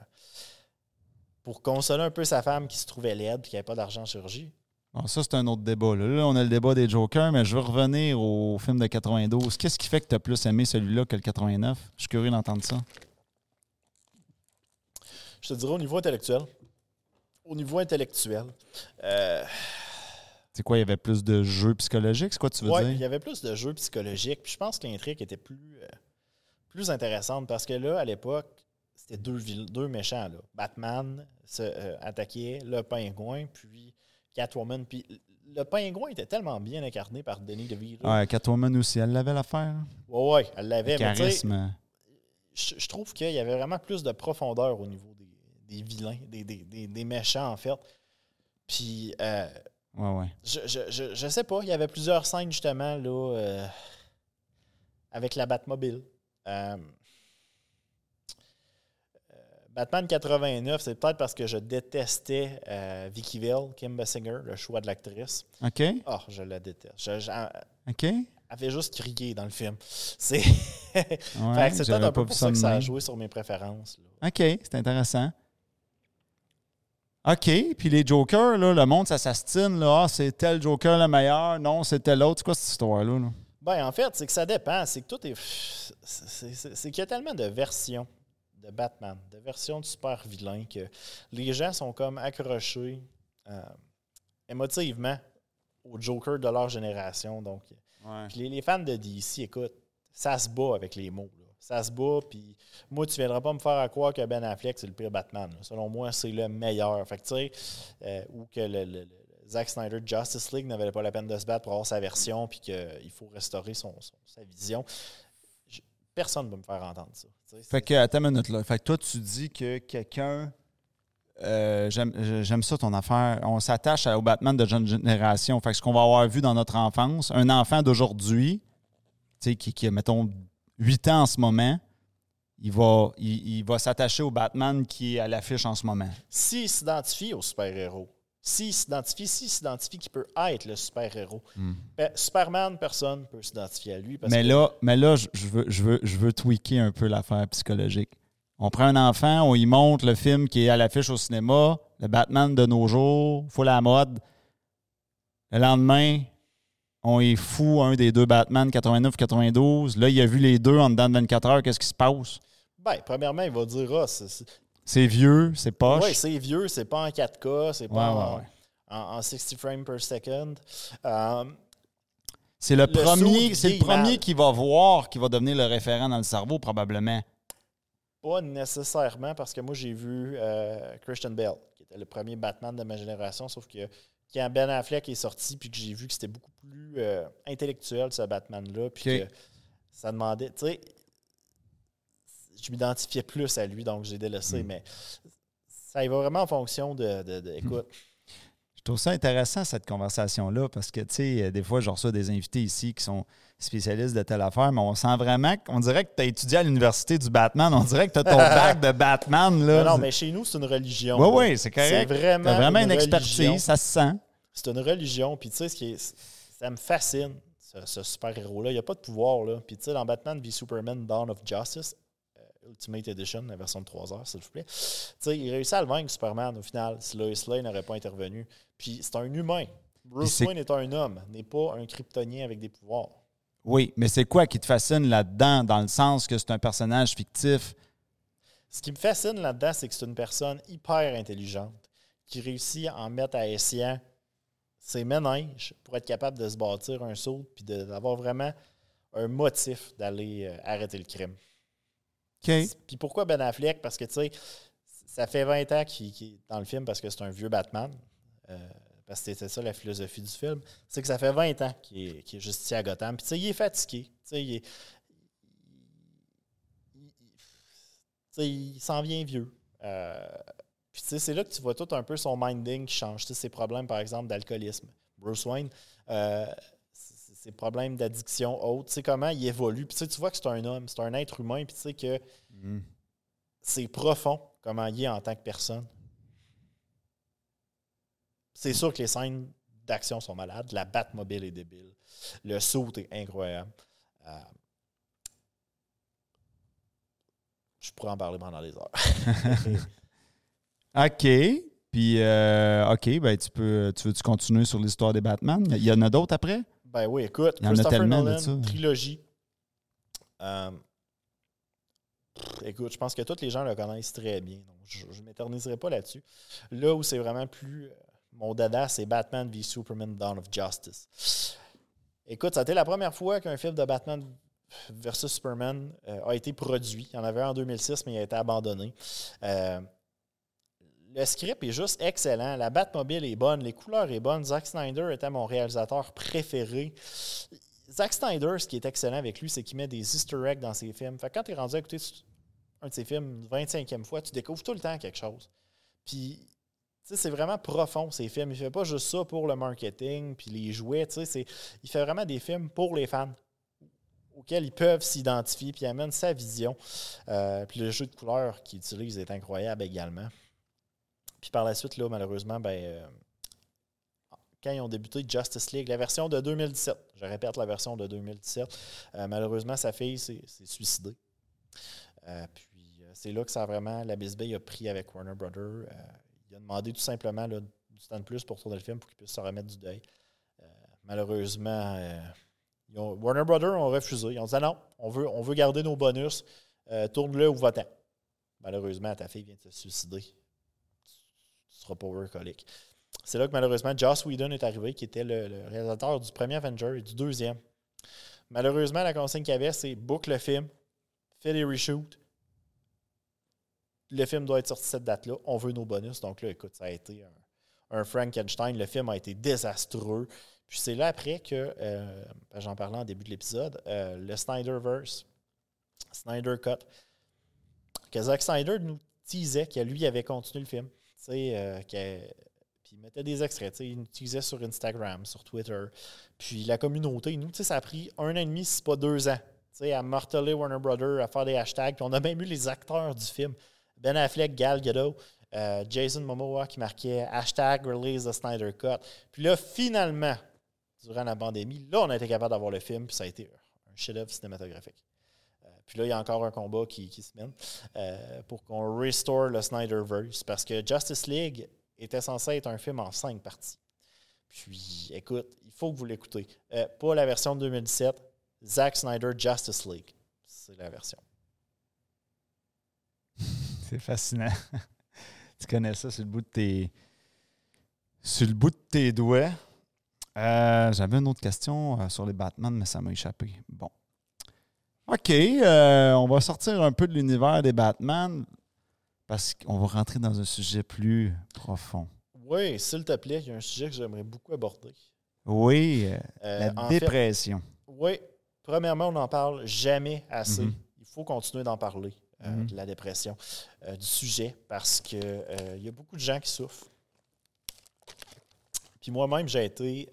pour consoler un peu sa femme qui se trouvait laide et qui n'avait pas d'argent en chirurgie.
Ça, c'est un autre débat. Là. on a le débat des Jokers, mais je veux revenir au film de 92. Qu'est-ce qui fait que tu as plus aimé celui-là que le 89? Je suis curieux d'entendre ça.
Je te dirais au niveau intellectuel. Au niveau intellectuel, euh,
c'est quoi, il y avait plus de jeux psychologiques, c'est quoi tu veux dire?
Oui, il y avait plus de jeux psychologiques. Puis je pense que l'intrigue était plus, euh, plus intéressante parce que là, à l'époque, c'était deux, deux méchants. Là. Batman se, euh, attaquait le pingouin, puis Catwoman. Puis le pingouin était tellement bien incarné par Denis DeVito.
Ouais, Catwoman aussi, elle l'avait l'affaire.
Oui, ouais, elle l'avait. Charisme. Je, je, trouve qu'il y avait vraiment plus de profondeur au niveau des, des vilains, des, des, des, méchants, en fait. Puis euh,
Ouais, ouais.
Je, je, je, sais pas. Il y avait plusieurs scènes, justement, là, euh, avec la Batmobile. Euh, Batman 89, c'est peut-être parce que je détestais Vicky Vale, Kim Basinger, le choix de l'actrice.
OK.
Oh, je la déteste. Je,
OK.
Elle fait juste crier dans le film. C'est ouais, peut-être un peu pour ça que ça a joué sur mes préférences.
OK, c'est intéressant. OK, puis les Jokers, là, le monde, ça s'astine. Là, ah, c'est tel Joker le meilleur, non, c'est tel autre. C'est quoi cette histoire-là?
Ben, en fait, c'est que ça dépend. C'est que tout est. C'est qu'il y a tellement de versions de Batman, de versions de super vilains que les gens sont comme accrochés euh, émotivement au Joker de leur génération. Donc, les, les, fans de DC, écoute, ça se bat avec les mots ça se bat. Puis moi, tu ne viendras pas me faire à croire que Ben Affleck, c'est le pire Batman. Selon moi, c'est le meilleur. Fait que, tu sais, euh, ou que le, Zack Snyder Justice League n'avait pas la peine de se battre pour avoir sa version, puis qu'il faut restaurer son, sa vision. personne ne va me faire entendre ça.
Fait que, attends une minute là. Fait que toi, tu dis que quelqu'un. Euh, j'aime ça ton affaire. On s'attache au Batman de jeune génération. Fait que ce qu'on va avoir vu dans notre enfance, un enfant d'aujourd'hui, tu sais, qui, qui, mettons, 8 ans en ce moment, il va, il, va s'attacher au Batman qui est à l'affiche en ce moment.
S'il s'identifie au super-héros, s'il s'identifie, s'il s'identifie qu'il peut être le super-héros, hmm. ben, Superman, personne ne peut s'identifier à lui.
mais, là, mais là, je veux, je, veux, je veux tweaker un peu l'affaire psychologique. On prend un enfant, on y montre le film qui est à l'affiche au cinéma, le Batman de nos jours, full la mode. Le lendemain, on est fou un des deux Batman 89-92. Là, il a vu les deux en dedans de 24 heures. Qu'est-ce qui se passe?
Ben, premièrement, il va dire ah,
c'est vieux, c'est poche.
Oui, c'est vieux, c'est pas en 4K, c'est pas en, 60 frames per second. Euh,
c'est le, premier, c'est le premier qui va voir, qui va devenir le référent dans le cerveau, probablement.
Pas nécessairement, parce que moi, j'ai vu euh, Christian Bale, qui était le premier Batman de ma génération, sauf que quand Ben Affleck est sorti, puis que j'ai vu que c'était beaucoup plus euh, intellectuel, ce Batman-là, puis que ça demandait, tu sais, je m'identifiais plus à lui, donc j'ai délaissé, hmm. mais ça y va vraiment en fonction de, de, hmm. écoute.
Je trouve ça intéressant, cette conversation-là, parce que, tu sais, des fois, je reçois des invités ici qui sont spécialistes de telle affaire, mais on sent vraiment qu'on dirait que tu as étudié à l'université du Batman. On dirait que tu as ton bac de Batman. Là.
Non, non, mais chez nous, c'est une religion.
Oui, oui, c'est correct. C'est vraiment, vraiment une, expertise, ça se sent.
C'est une religion. Puis, tu sais, ce qui ça me fascine, ce, super-héros-là. Il n'y a pas de pouvoir, là. Puis, tu sais, dans Batman v Superman Dawn of Justice, euh, Ultimate Edition, la version de 3 heures, s'il vous plaît. Il réussit à le vaincre, Superman, au final, si Lois Lane n'aurait pas intervenu. Puis, c'est un humain. Bruce Wayne est un homme, n'est pas un kryptonien avec des pouvoirs.
Oui, mais c'est quoi qui te fascine là-dedans, dans le sens que c'est un personnage fictif?
Ce qui me fascine là-dedans, c'est que c'est une personne hyper intelligente qui réussit à en mettre à escient ses ménages pour être capable de se bâtir un saut puis d'avoir vraiment un motif d'aller euh, arrêter le crime. Puis pourquoi Ben Affleck? Parce que, tu sais, ça fait 20 ans qu'il est dans le film parce que c'est un vieux Batman. Euh, parce que c'était ça la philosophie du film. C'est que ça fait 20 ans qu'il est, est, juste ici à Gotham. Puis, tu sais, il est fatigué. Tu sais, il, il, il s'en vient vieux. Euh, puis tu sais, c'est là que tu vois tout un peu son minding qui change. Tu sais, ses problèmes, par exemple, d'alcoolisme. Bruce Wayne, euh, ses problèmes d'addiction autres, tu sais comment il évolue. Puis tu, sais, tu vois que c'est un homme, c'est un être humain, puis tu sais que
Mhm.
c'est profond comment il est en tant que personne. C'est sûr que les scènes d'action sont malades. La Batmobile est débile. Le saut est incroyable. Euh, je pourrais en parler pendant des heures.
OK. Puis, euh, OK, ben, tu peux, tu veux-tu continuer sur l'histoire des Batman? Il y en a d'autres après?
Ben oui, écoute,
Il y en a
Christopher
tellement de
Nolan,
ça.
trilogie. Euh, écoute, je pense que tous les gens le connaissent très bien. Donc je ne m'éterniserai pas là-dessus. Là où c'est vraiment plus euh, mon dada, c'est Batman v Superman Dawn of Justice. Écoute, ça a été la première fois qu'un film de Batman versus Superman euh, a été produit. Il y en avait un en 2006, mais il a été abandonné. Euh, le script est juste excellent. La Batmobile est bonne. Les couleurs sont bonnes. Zack Snyder était mon réalisateur préféré. Zack Snyder, ce qui est excellent avec lui, c'est qu'il met des easter eggs dans ses films. Fait que quand tu es rendu à écouter un de ses films une 25e fois, tu découvres tout le temps quelque chose. Puis, c'est vraiment profond, ces films. Il fait pas juste ça pour le marketing, puis les jouets, Il fait vraiment des films pour les fans auxquels ils peuvent s'identifier, puis amène sa vision. Euh, puis le jeu de couleurs qu'il utilise est incroyable également. Puis par la suite, là, malheureusement, ben, euh, quand ils ont débuté Justice League, la version de 2017, je répète la version de 2017, euh, malheureusement, sa fille s'est suicidée. Euh, puis c'est là que ça a vraiment, la bisbille a pris avec Warner Brother. Euh, il a demandé tout simplement du temps de plus pour tourner le film pour qu'il puisse se remettre du deuil. Malheureusement, Warner Brother ont refusé. Ils ont dit Ah non, on veut, on veut garder nos bonus, tourne-le ou va-t'en. Malheureusement, ta fille vient de se suicider. Tu seras pas workaholic. C'est là que malheureusement, Joss Whedon est arrivé, qui était le, réalisateur du premier Avenger et du deuxième. Malheureusement, la consigne qu'il avait, c'est book le film, fais des reshoots. Le film doit être sorti cette date-là. On veut nos bonus. Donc là, écoute, ça a été un, Frankenstein. Le film a été désastreux. Puis c'est là après que, euh, j'en parlais en début de l'épisode, euh, le Snyderverse, Snyder Cut, que Zack Snyder nous teasait que lui avait continué le film. Tu sais, euh, que- puis il mettait des extraits, tu sais, il nous teasait sur Instagram, sur Twitter. Puis la communauté, nous, ça a pris un an et demi, si pas deux ans, à marteler Warner Brother, à faire des hashtags. Puis on a même eu les acteurs du film. Ben Affleck, Gal Gadot, euh, Jason Momoa qui marquait hashtag release the Snyder Cut. Puis là, finalement, durant la pandémie, là, on a été capable d'avoir le film, puis ça a été un chef-d'œuvre cinématographique. Puis là, il y a encore un combat qui, qui se mène euh, pour qu'on restore le Snyderverse, parce que Justice League était censé être un film en cinq parties. Puis, écoute, il faut que vous l'écoutez. Euh, pas la version de 2017, Zack Snyder Justice League. C'est la version.
C'est fascinant. tu connais ça sur le bout de tes. Sur le bout de tes doigts. Euh, J'avais une autre question sur les Batman, mais ça m'a échappé. Bon. OK. euh, on va sortir un peu de l'univers des Batman parce qu'on va rentrer dans un sujet plus profond.
Oui, s'il te plaît, il y a un sujet que j'aimerais beaucoup aborder.
Oui, euh, la
fait,
dépression.
Oui, premièrement, on n'en parle jamais assez.
Mhm.
Il faut continuer d'en parler, euh,
Mhm.
de la dépression, du sujet, parce que euh, il y a beaucoup de gens qui souffrent. Puis moi-même, j'ai été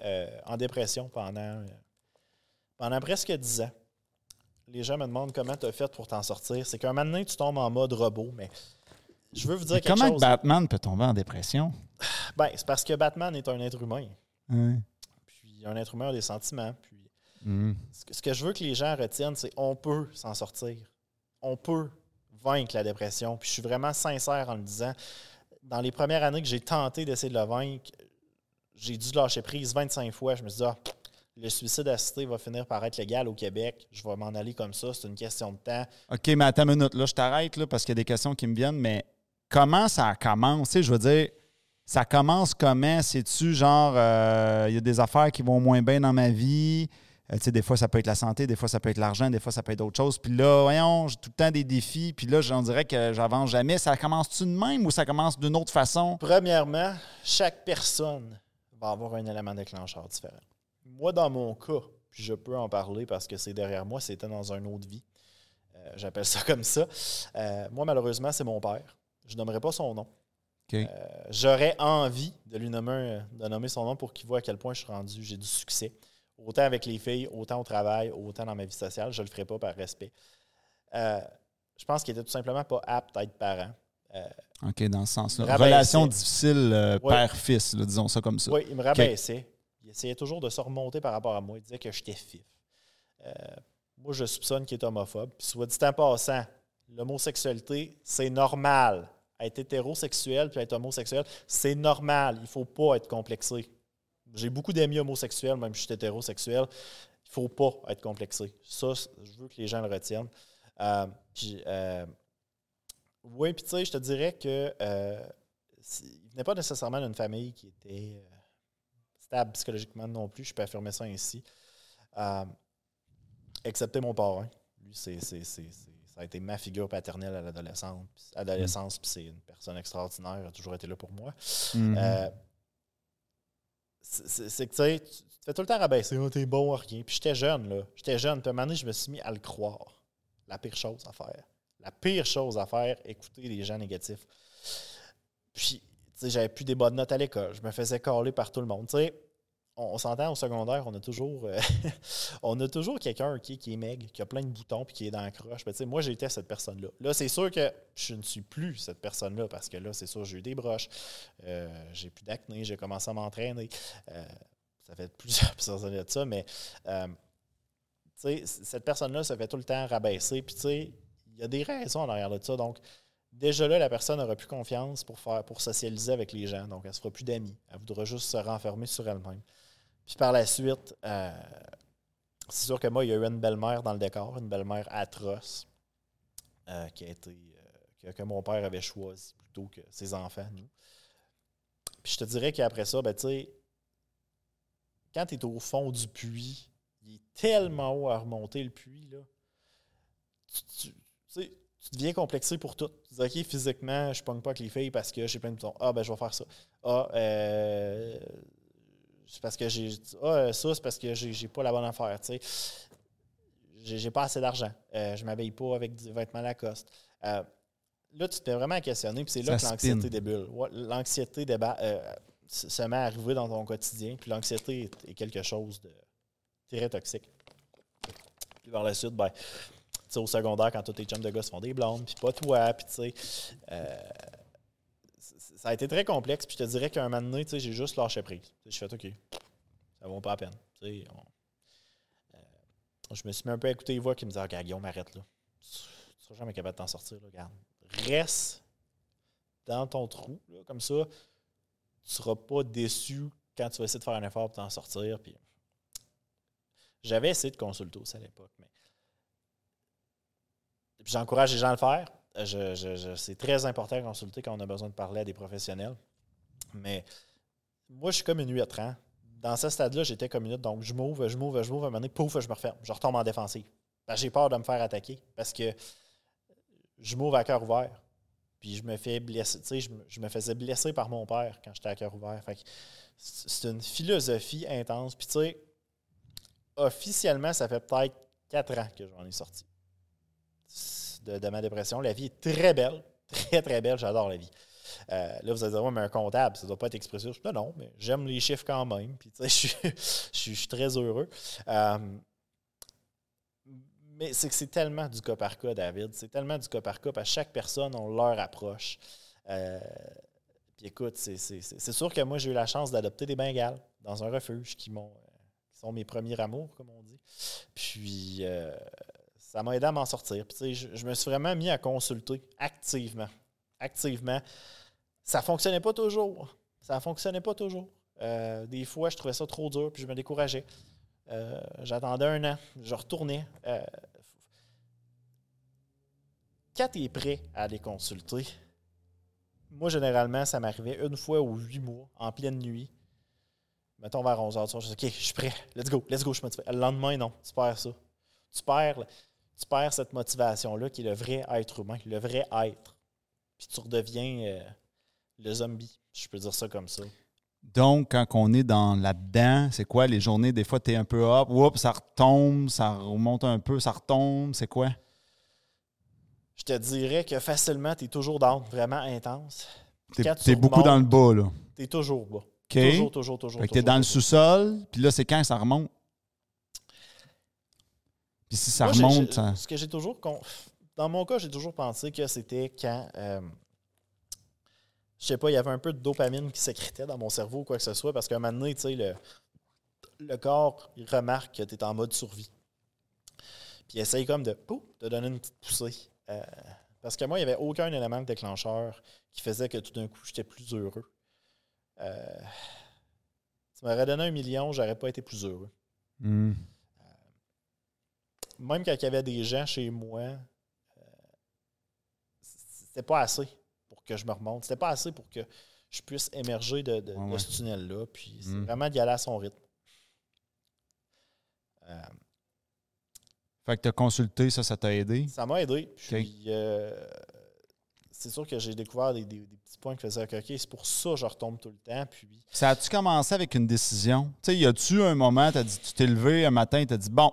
en dépression pendant, pendant presque 10 ans. Les gens me demandent comment tu as fait pour t'en sortir. C'est qu'un moment donné, tu tombes en mode robot, mais je veux vous dire
Mais
quelque
comment
chose.
que Batman peut tomber en dépression?
Ben, c'est parce que Batman est un être humain. Puis un être humain a des sentiments. Puis. Ce que, ce que je veux que les gens retiennent, c'est on peut s'en sortir. On peut vaincre la dépression. Puis je suis vraiment sincère en le disant. Dans les premières années que j'ai tenté d'essayer de le vaincre, j'ai dû lâcher prise 25 fois. Je me suis dit, ah, le suicide assisté va finir par être légal au Québec. Je vais m'en aller comme ça. C'est une question de temps.
OK, mais attends une minute. Là, je t'arrête là, parce qu'il y a des questions qui me viennent, mais comment ça commence? Je veux dire, ça commence comment? C'est-tu genre, euh, il y a des affaires qui vont moins bien dans ma vie? Euh, tu sais, des fois, ça peut être la santé, des fois, ça peut être l'argent, des fois, ça peut être d'autres choses. Puis là, voyons, j'ai tout le temps des défis. Puis là, on dirait que j'avance jamais. Ça commence-tu de même ou ça commence d'une autre façon?
Premièrement, chaque personne va avoir un élément déclencheur différent. Moi, dans mon cas, puis je peux en parler parce que c'est derrière moi, c'était dans une autre vie. Euh, J'appelle ça comme ça. Euh, moi, malheureusement, c'est mon père. je nommerai pas son nom. Euh, J'aurais envie de lui nommer, de nommer son nom pour qu'il voit à quel point je suis rendu, j'ai du succès. Autant avec les filles, autant au travail, autant dans ma vie sociale. Je le ferai pas par respect. Je pense qu'il était tout simplement pas apte à être parent.
OK, dans ce sens-là. Relation difficile
Ouais.
père-fils, disons ça comme ça.
Oui, il me rabaissait. Il essayait toujours de se remonter par rapport à moi. Il disait que j'étais fif. Euh, moi, je soupçonne qu'il est homophobe. Puis, soit dit en passant, l'homosexualité, c'est normal. Être hétérosexuel puis être homosexuel, c'est normal. Il ne faut pas être complexé. J'ai beaucoup d'amis homosexuels, même si je suis hétérosexuel. Il ne faut pas être complexé. Ça, je veux que les gens le retiennent. Euh, puis, euh, oui, puis tu sais, je te dirais que euh, il venait pas nécessairement d'une famille qui était stable psychologiquement non plus. Je peux affirmer ça ainsi. Euh, excepté mon parrain. Lui, c'est, c'est- c'est- c'est- ça a été ma figure paternelle à l'adolescence. Adolescence, puis c'est une personne extraordinaire. Il a toujours été là pour moi.
Mhm.
Euh, c'est que tu sais, tu te fais tout le temps rabaisser. Oh, t'es bon à rien. Puis j'étais jeune, là. J'étais jeune. Puis à un moment donné, je me suis mis à le croire. La pire chose à faire. La pire chose à faire, écouter les gens négatifs. Puis, j'avais plus des bonnes notes à l'école. Je me faisais caler par tout le monde. On, on s'entend au secondaire, on a toujours, euh, toujours quelqu'un qui, qui est maigre, qui a plein de boutons puis qui est dans la croche. Moi, j'étais cette personne-là. Là, c'est sûr que je ne suis plus cette personne-là parce que là, c'est sûr, j'ai eu des broches, euh, j'ai plus d'acné, j'ai commencé à m'entraîner. Euh, ça fait plusieurs, années de ça, mais cette personne-là se fait tout le temps rabaisser. Puis, il y a des raisons en arrière de ça. Donc, déjà là, la personne n'aura plus confiance pour, faire, pour socialiser avec les gens. Donc, elle ne se fera plus d'amis. Elle voudra juste se renfermer sur elle-même. Puis par la suite, euh, c'est sûr que moi, il y a eu une belle-mère dans le décor, une belle-mère atroce, euh, qui a été, euh, que, que mon père avait choisi plutôt que ses enfants, nous. Puis je te dirais qu'après ça, ben, tu sais, quand tu es au fond du puits, il est tellement haut à remonter le puits, là. Tu, tu- tu sais, tu deviens complexé pour tout. Tu dis, OK, physiquement, je ne pogne pas avec les filles parce que j'ai plein de boutons. Ah, ben, je vais faire ça. Ah, euh, c'est parce que j'ai. Ah, euh, ça, c'est parce que j'ai pas la bonne affaire, tu sais. J'ai pas assez d'argent. Euh, je m'habille pas avec des vêtements Lacoste. Euh, là, tu te fais vraiment questionner, puis c'est là
Ça
que l'anxiété débule. L'anxiété débat, euh, se met à arriver dans ton quotidien, puis l'anxiété est, quelque chose de très toxique. Puis par la suite, ben, au secondaire, quand tous tes chums de gars se font des blondes, puis pas toi, puis tu sais, euh, ça a été très complexe. Puis je te dirais qu'à un moment donné, tu sais, j'ai juste lâché prise. Je fais OK, ça vaut pas la peine. Tu sais, euh, je me suis mis un peu à écouter les voix qui me disaient OK, Guillaume, arrête là. Tu seras jamais capable de t'en sortir. Là, regarde. Reste dans ton trou, là, comme ça. Tu seras pas déçu quand tu vas essayer de faire un effort pour t'en sortir. Puis... J'avais essayé de consulter aussi à l'époque, mais j'encourage les gens à le faire. Je- c'est très important de consulter quand on a besoin de parler à des professionnels. Mais moi, je suis comme une huître. Hein? Dans ce stade-là, j'étais comme une huître. Donc, je m'ouvre, je m'ouvre, je m'ouvre. À un moment donné, pouf, je me referme. Je retombe en défensive. J'ai peur de me faire attaquer. Parce que je m'ouvre à cœur ouvert. Puis je me fais blesser. Tu sais, je me, faisais blesser par mon père quand j'étais à cœur ouvert. C'est une philosophie intense. Puis tu sais, officiellement, ça fait peut-être quatre ans que j'en ai sorti de, ma dépression. La vie est très belle, très, très belle. J'adore la vie. Euh, là, vous allez dire, ouais, mais un comptable, ça ne doit pas être expressif. Non, non, mais j'aime les chiffres quand même. Puis, je suis, je suis- très heureux. Euh, mais c'est que c'est tellement du cas par cas, David. C'est tellement du cas par cas. Parce que chaque personne a leur approche. Euh, puis écoute, c'est sûr que moi, j'ai eu la chance d'adopter des Bengales dans un refuge qui, m'ont, qui sont mes premiers amours, comme on dit. Puis ça m'a aidé à m'en sortir. Puis, je, je me suis vraiment mis à consulter activement. Activement. Ça fonctionnait pas toujours. Ça fonctionnait pas toujours. Euh, des fois, je trouvais ça trop dur, puis je me décourageais. Euh, J'attendais un an, je retournais. Euh, quand tu es prêt à aller consulter, moi, généralement, ça m'arrivait une fois ou huit mois, en pleine nuit. Mettons vers 11h du soir, je dis OK, je suis prêt, let's go, let's go, je motivé. Le lendemain, non, tu perds ça. Tu perds, tu perds cette motivation-là qui est le vrai être humain, le vrai être. Puis tu redeviens euh, le zombie, si je peux dire ça comme ça.
Donc, quand on est dans là-dedans, c'est quoi? Les journées? Des fois, tu es un peu up, oups, ça retombe, ça remonte un peu, ça retombe, c'est quoi?
je te dirais que facilement, tu es toujours down, vraiment intense. Tu
t'es beaucoup dans le bas, là.
Tu es toujours bas. Toujours, toujours, toujours.
Fait que t'es
toujours,
dans le sous-sol, puis là, c'est quand ça remonte? Puis si ça
Moi,
remonte,
j'ai-
ça...
Ce que j'ai toujours. con- Dans mon cas, j'ai toujours pensé que c'était quand. euh, je sais pas, il y avait un peu de dopamine qui sécrétait dans mon cerveau ou quoi que ce soit, parce qu'à un moment donné, tu sais, le, le corps, il remarque que tu es en mode survie. Puis il essaye comme de pouf, te donner une petite poussée. Euh, parce que moi, il n'y avait aucun élément déclencheur qui faisait que tout d'un coup, j'étais plus heureux. Euh, tu m'aurais donné un million, j'aurais pas été plus heureux
Hmm.
Même quand il y avait des gens chez moi, euh, c'était pas assez pour que je me remonte. C'était pas assez pour que je puisse émerger de, de-
Ouais,
de
ouais.
ce tunnel-là. Puis c'est
Mm.
vraiment d'y aller à son rythme. Euh,
Fait que t'as consulté, ça, ça t'a aidé?
ça m'a aidé. Puis euh, c'est sûr que j'ai découvert des, des- des petits points qui faisaient que OK, c'est pour ça que je retombe tout le temps. Puis
Ça a-tu commencé avec une décision? Tu sais, y a-tu un moment, t'as dit, tu t'es levé un matin, t'as dit, bon,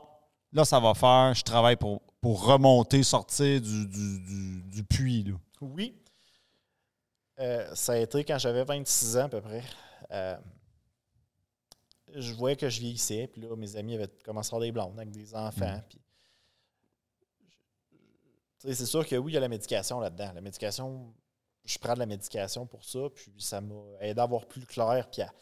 là, ça va faire, je travaille pour, pour remonter, sortir du, du, du, du puits, là.
Oui. Euh, ça a été quand j'avais 26 ans à peu près. Euh, je voyais que je vieillissais, puis là, mes amis avaient commencé à avoir des blondes avec des enfants. puis- Tu sais, c'est sûr que oui, il y a la médication là-dedans. La médication, je prends de la médication pour ça, puis ça m'a aidé à voir plus clair, puis à,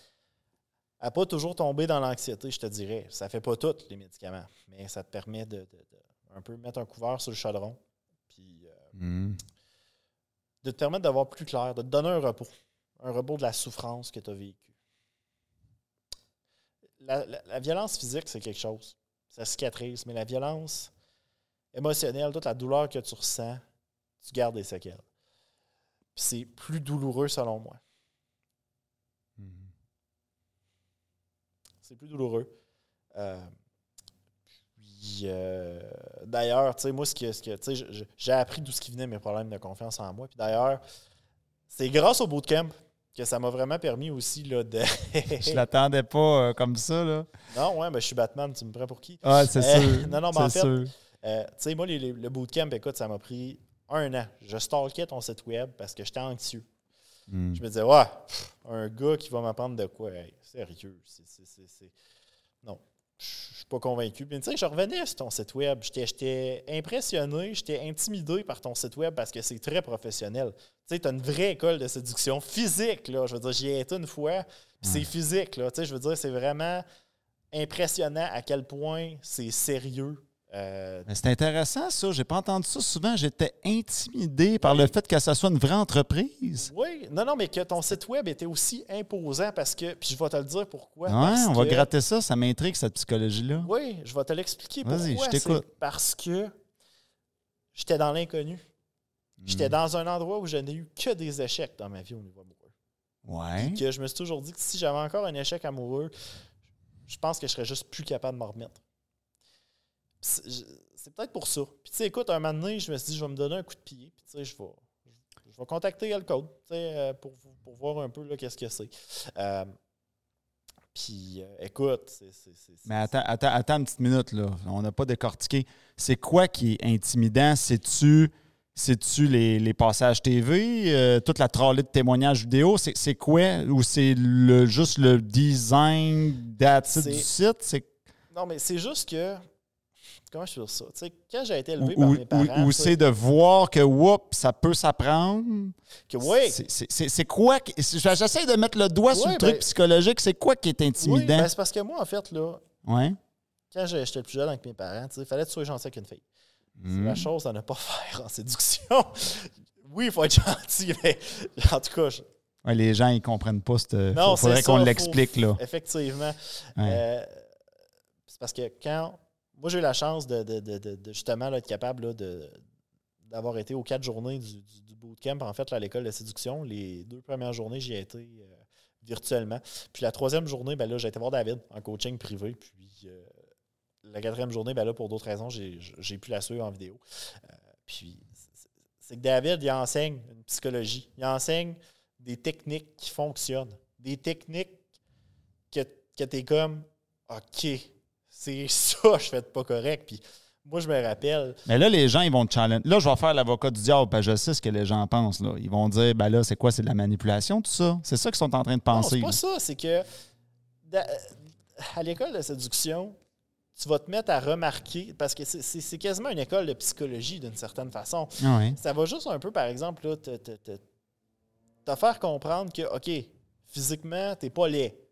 à pas toujours tomber dans l'anxiété, je te dirais. Ça fait pas tout, les médicaments, mais ça te permet de, de- de un peu mettre un couvert sur le chaudron, puis... euh,
Hmm.
de te permettre d'avoir plus clair, de te donner un repos. Un repos de la souffrance que tu as vécue. La, la- la violence physique, c'est quelque chose. Ça cicatrise, mais la violence émotionnelle, toute la douleur que tu ressens, tu gardes des séquelles. Puis c'est plus douloureux selon moi. C'est plus douloureux. Euh, puis, euh, d'ailleurs, tu sais, moi, ce que, ce que, j'ai appris d'où ce qui venait mes problèmes de confiance en moi. Puis d'ailleurs, c'est grâce au bootcamp que ça m'a vraiment permis aussi là, de.
Je l'attendais pas euh, comme ça, là.
non, ouais, mais je suis Batman, tu me prends pour qui?
Ah, c'est
Euh,
sûr.
non, non, mais en
c'est
fait. Euh, tu sais, moi, les- les- le bootcamp, écoute, ça m'a pris un an. Je stalkais ton site web parce que j'étais anxieux.
Hmm.
Je me disais, ouais, pff, un gars qui va m'apprendre de quoi? Hey, sérieux, c'est- Non, je suis pas convaincu. Puis, tu sais, je revenais sur ton site web. J'étais- impressionné, j'étais intimidé par ton site web parce que c'est très professionnel. Tu sais, tu as une vraie école de séduction physique, là. Je veux dire, j'y ai été une fois, puis c'est physique, là. Tu sais, je veux dire, c'est vraiment impressionnant à quel point c'est sérieux. Euh,
Mais c'est intéressant, ça. J'ai pas entendu ça souvent. J'étais intimidé par le fait que ça soit une vraie entreprise.
Oui, non, non, mais que ton site web était aussi imposant parce que, puis je vais te le dire pourquoi. Parce
on va gratter ça. Ça m'intrigue, cette psychologie-là.
Oui, je vais te l'expliquer
Vas-y,
pourquoi.
je t'écoute.
Parce que j'étais dans l'inconnu.
Hmm.
J'étais dans un endroit où je n'ai eu que des échecs dans ma vie au niveau amoureux.
Ouais.
Que je me suis toujours dit que si j'avais encore un échec amoureux, je pense que je serais juste plus capable de m'en remettre. C'est peut-être pour ça. Puis tu sais, écoute, un moment donné, je me suis dit, je vais me donner un coup de pied. Puis tu sais, je vais, je vais contacter El Code euh, pour, pour voir un peu qu'est-ce que c'est. Euh, puis euh, écoute, c'est.
Mais attends, attends, attends une petite minute, là. On n'a pas décortiqué. C'est quoi qui est intimidant? C'est-tu. C'est-tu les, les passages TV, euh, toute la trolley de témoignages vidéo? C'est quoi? Ou c'est le, juste le design
C'est-
du site?
Non, mais c'est juste que. Comment je peux dire ça? Tu sais, quand j'ai été
ou,
élevé par
ou-
mes parents.
ou- c'est de voir que whoop, ça peut s'apprendre?
que, oui,
C'est- quoi? J'essaie de mettre le doigt sur le truc
ben-
psychologique. C'est quoi qui est
oui,
intimidant?
ben, c'est parce que moi, en fait, là,
ouais.
quand j'étais le plus jeune avec mes parents, il fallait sois gentil avec une fille. C'est
Hmm.
la chose à ne pas faire en séduction. oui, il faut être gentil, mais en tout cas, je-
Ouais, les gens, ils comprennent pas. Il
non,
faudrait qu'on l'explique, là.
Effectivement.
Ouais.
Euh, c'est parce que quand. Moi, j'ai eu la chance de, justement être capable d'avoir été aux quatre journées du, bootcamp, en fait, à l'école de séduction. Les deux premières journées, j'y ai été euh, virtuellement. Puis la troisième journée, ben j'ai été voir David en coaching privé. Puis euh, la quatrième journée, ben là, pour d'autres raisons, j'ai, pu la suivre en vidéo. Euh, puis c'est- c'est que David, il enseigne une psychologie. Il enseigne des techniques qui fonctionnent. Des techniques que, que tu es comme OK, c'est ça, je fais de pas correct. Puis moi, je me rappelle.
Mais là, les gens, ils vont te challenger. Là, je vais faire l'avocat du diable, parce que je sais ce que les gens pensent. Là. Ils vont dire, ben là, c'est quoi? C'est de la manipulation, tout ça? C'est ça qu'ils sont en train de penser.
Non, c'est pas ça. C'est que à l'école de séduction, tu vas te mettre à remarquer, parce que c'est quasiment une école de psychologie d'une certaine façon.
Ah
ça va juste un peu, par exemple, là, te, te, te, faire comprendre que, OK, physiquement, tu n'es pas laid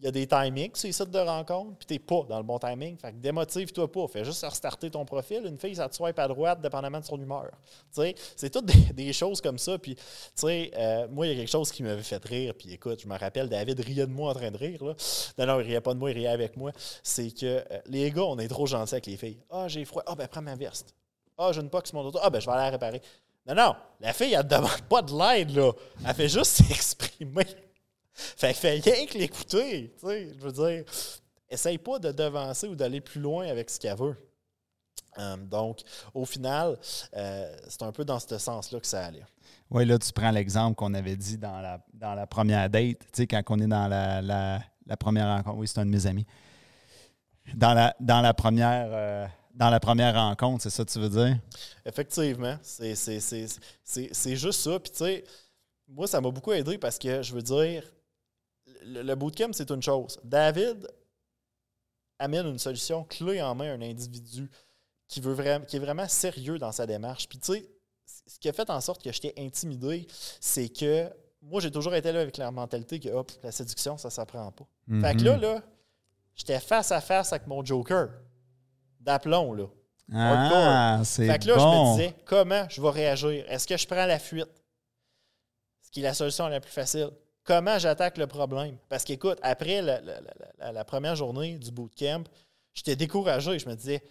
il y a des timings sur les sites de rencontre, puis tu n'es pas dans le bon timing. Fait que démotive-toi pas. Fais juste restarter ton profil. Une fille, ça te swipe à droite, dépendamment de son humeur. C'est toutes des, choses comme ça. Puis, euh, moi, il y a quelque chose qui m'avait fait rire. Puis, écoute, je me rappelle, David riait de moi en train de rire. Là. Non, non, il riait pas de moi, il riait avec moi. C'est que euh, les gars, on est trop gentils avec les filles. Ah, j'ai froid. Ah, ben, prends ma veste. Ah, j'ai une sur mon auto. Ah, ben, je vais aller la réparer. Non, non, la fille, elle ne demande pas de l'aide, là. Elle fait juste s'exprimer. Fait que fait rien que l'écouter. Je veux dire, essaye pas de devancer ou d'aller plus loin avec ce qu'elle veut. Euh, donc, au final, euh, c'est un peu dans ce sens-là que ça allait.
Oui, là, tu prends l'exemple qu'on avait dit dans la, dans la première date, tu sais, quand on est dans la, la, première rencontre. Oui, c'est un de mes amis. Dans la, dans la première. Euh, dans la première rencontre, c'est ça que tu veux dire?
Effectivement. C'est juste ça. Puis, tu sais, moi, ça m'a beaucoup aidé parce que, je veux dire, le, bootcamp, c'est une chose. David amène une solution clé en main à un individu qui, veut vraiment, qui est vraiment sérieux dans sa démarche. Puis, tu sais, ce qui a fait en sorte que j'étais intimidé, c'est que moi, j'ai toujours été là avec la mentalité que hop, la séduction, ça ne s'apprend pas. Fait que là, là, j'étais face à face avec mon Joker d'aplomb, là.
Ah, c'est Fait que là, je
me disais, comment je vais réagir? Est-ce que je prends la fuite? Ce qui est la solution la plus facile comment j'attaque le problème? Parce qu'écoute, après la, première journée du bootcamp, j'étais découragé. Je me disais,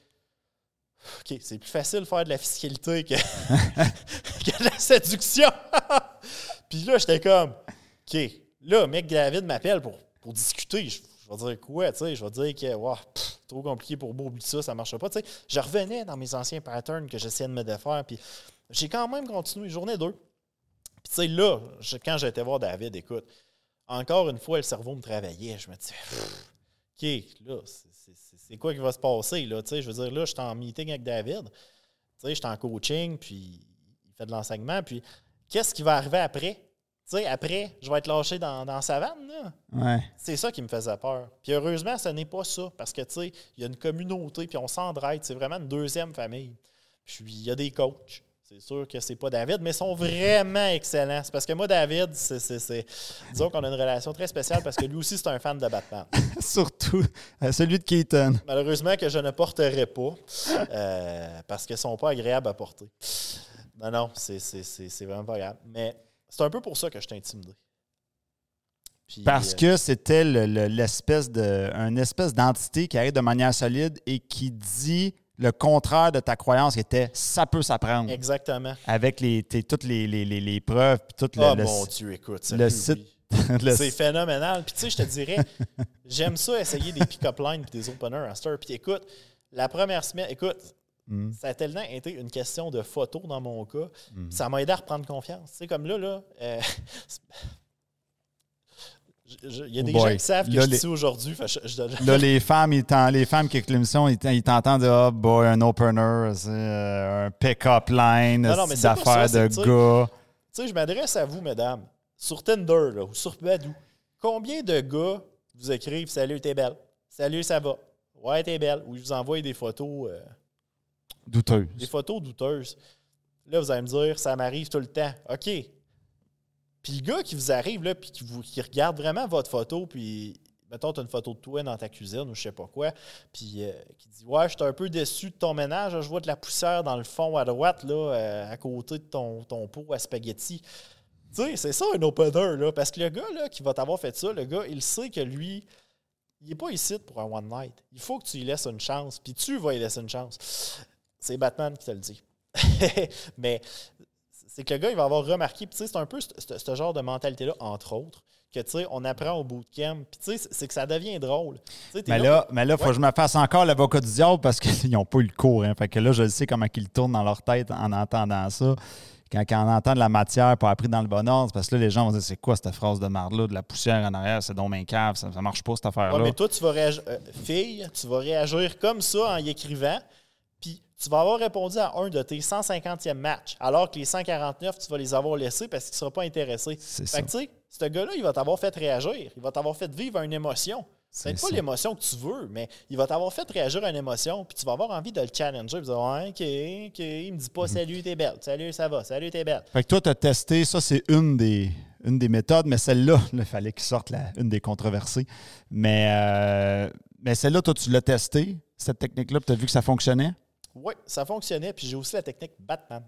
OK, c'est plus facile de faire de la fiscalité que, de la séduction. Puis là, j'étais comme, OK, là, mec David m'appelle pour, pour discuter. Je, vais dire quoi, tu sais? Je vais dire que, wow, trop compliqué pour moi, oublie ça, ça marche pas. Tu sais, je revenais dans mes anciens patterns que j'essayais de me défaire. Puis j'ai quand même continué, journée 2. Puis, tu sais, là, quand j'ai été voir David, écoute, encore une fois, le cerveau me travaillait. Je me disais, OK, là, c'est quoi qui va se passer, là? Tu sais, je veux dire, là, je suis en meeting avec David. Tu sais, je suis en coaching, puis il fait de l'enseignement. Puis, qu'est-ce qui va arriver après? Tu sais, après, je vais être lâché dans, dans sa vanne, là.
Ouais.
C'est ça qui me faisait peur. Puis heureusement, ce n'est pas ça, parce que, tu sais, il y a une communauté, puis on s'endraide. C'est vraiment une deuxième famille. Puis, il y a des coachs. C'est sûr que c'est pas David, mais ils sont vraiment excellents. C'est parce que moi, David, c'est. Disons qu'on a une relation très spéciale parce que lui aussi, c'est un fan de Batman.
Surtout euh, celui de Keaton.
Malheureusement, que je ne porterai pas euh, parce qu'ils ne sont pas agréables à porter. Non, non, c'est vraiment pas agréable. Mais c'est un peu pour ça que je t'ai intimidé.
parce euh, que c'était l'espèce de, une espèce d'entité qui arrive de manière solide et qui dit le contraire de ta croyance qui était ça peut s'apprendre.
Exactement.
Avec les, toutes les, les, les, preuves. Puis tout
oh
le,
mon Dieu, écoute.
Le site.
C'est phénoménal. Puis tu sais, je te dirais, j'aime ça essayer des pick-up lines puis des openers à Star. Puis écoute, la première semaine, écoute, mm. ça a tellement été une question de photo dans mon cas. Mm. Ça m'a aidé à reprendre confiance. Tu sais, comme là, là, euh, Il y a des gens qui savent que je suis ici aujourd'hui.
Là, les femmes, les femmes qui écoutent l'émission, ils t'entendent dire oh boy, un opener, euh, un pick-up line, d'affaires de gars.
Tu sais, je m'adresse à vous, mesdames, sur Tinder ou sur Badou. Combien de gars vous écrivent Salut, t'es belle. Salut, ça va. Ouais, t'es belle. Ou ils vous envoient des photos. Euh,
douteuses.
Des photos douteuses. Là, vous allez me dire, ça m'arrive tout le temps. OK, puis le gars qui vous arrive, là, puis qui, vous, qui regarde vraiment votre photo, puis mettons, tu une photo de toi dans ta cuisine ou je sais pas quoi, puis euh, qui dit Ouais, je suis un peu déçu de ton ménage, je vois de la poussière dans le fond à droite, là, euh, à côté de ton, ton pot à spaghetti. Tu sais, c'est ça un opener, là, parce que le gars là, qui va t'avoir fait ça, le gars, il sait que lui, il n'est pas ici pour un one night. Il faut que tu lui laisses une chance, puis tu vas lui laisser une chance. C'est Batman qui te le dit. Mais c'est que le gars, il va avoir remarqué. Puis, tu sais, c'est un peu ce genre de mentalité-là, entre autres, que, tu sais, on apprend au bootcamp. Puis, tu sais, c'est que ça devient drôle.
Mais là, mais là, il faut que je me fasse encore l'avocat du diable parce qu'ils n'ont pas eu le cours. Hein. Fait que là, je sais comment ils tournent dans leur tête en entendant ça. quand, quand on entend de la matière pas appris dans le bon ordre, parce que là, les gens vont dire c'est quoi cette phrase de marde-là, de la poussière en arrière, c'est donc cave, ça, ça marche pas cette affaire-là.
Ouais, mais toi, tu vas réagir, euh, fille, tu vas réagir comme ça en y écrivant, tu vas avoir répondu à un de tes 150e matchs, alors que les 149, tu vas les avoir laissés parce qu'il ne sera pas intéressé.
C'est
Fait que, tu sais, ce gars-là, il va t'avoir fait réagir. Il va t'avoir fait vivre une émotion. C'est pas
ça.
l'émotion que tu veux, mais il va t'avoir fait réagir à une émotion, puis tu vas avoir envie de le challenger. Puis tu vas dire, OK, OK. Il me dit
Mhm.
pas salut, t'es belle. Salut, ça va. Salut, t'es belle.
Fait que toi, tu as testé, ça, c'est une des, une des méthodes, mais celle-là, il fallait qu'il sorte la, une des controversées. Mais, euh, mais celle-là, toi, tu l'as testé, cette technique-là, puis tu as vu que ça fonctionnait?
Oui, ça fonctionnait. Puis j'ai aussi la technique Batman.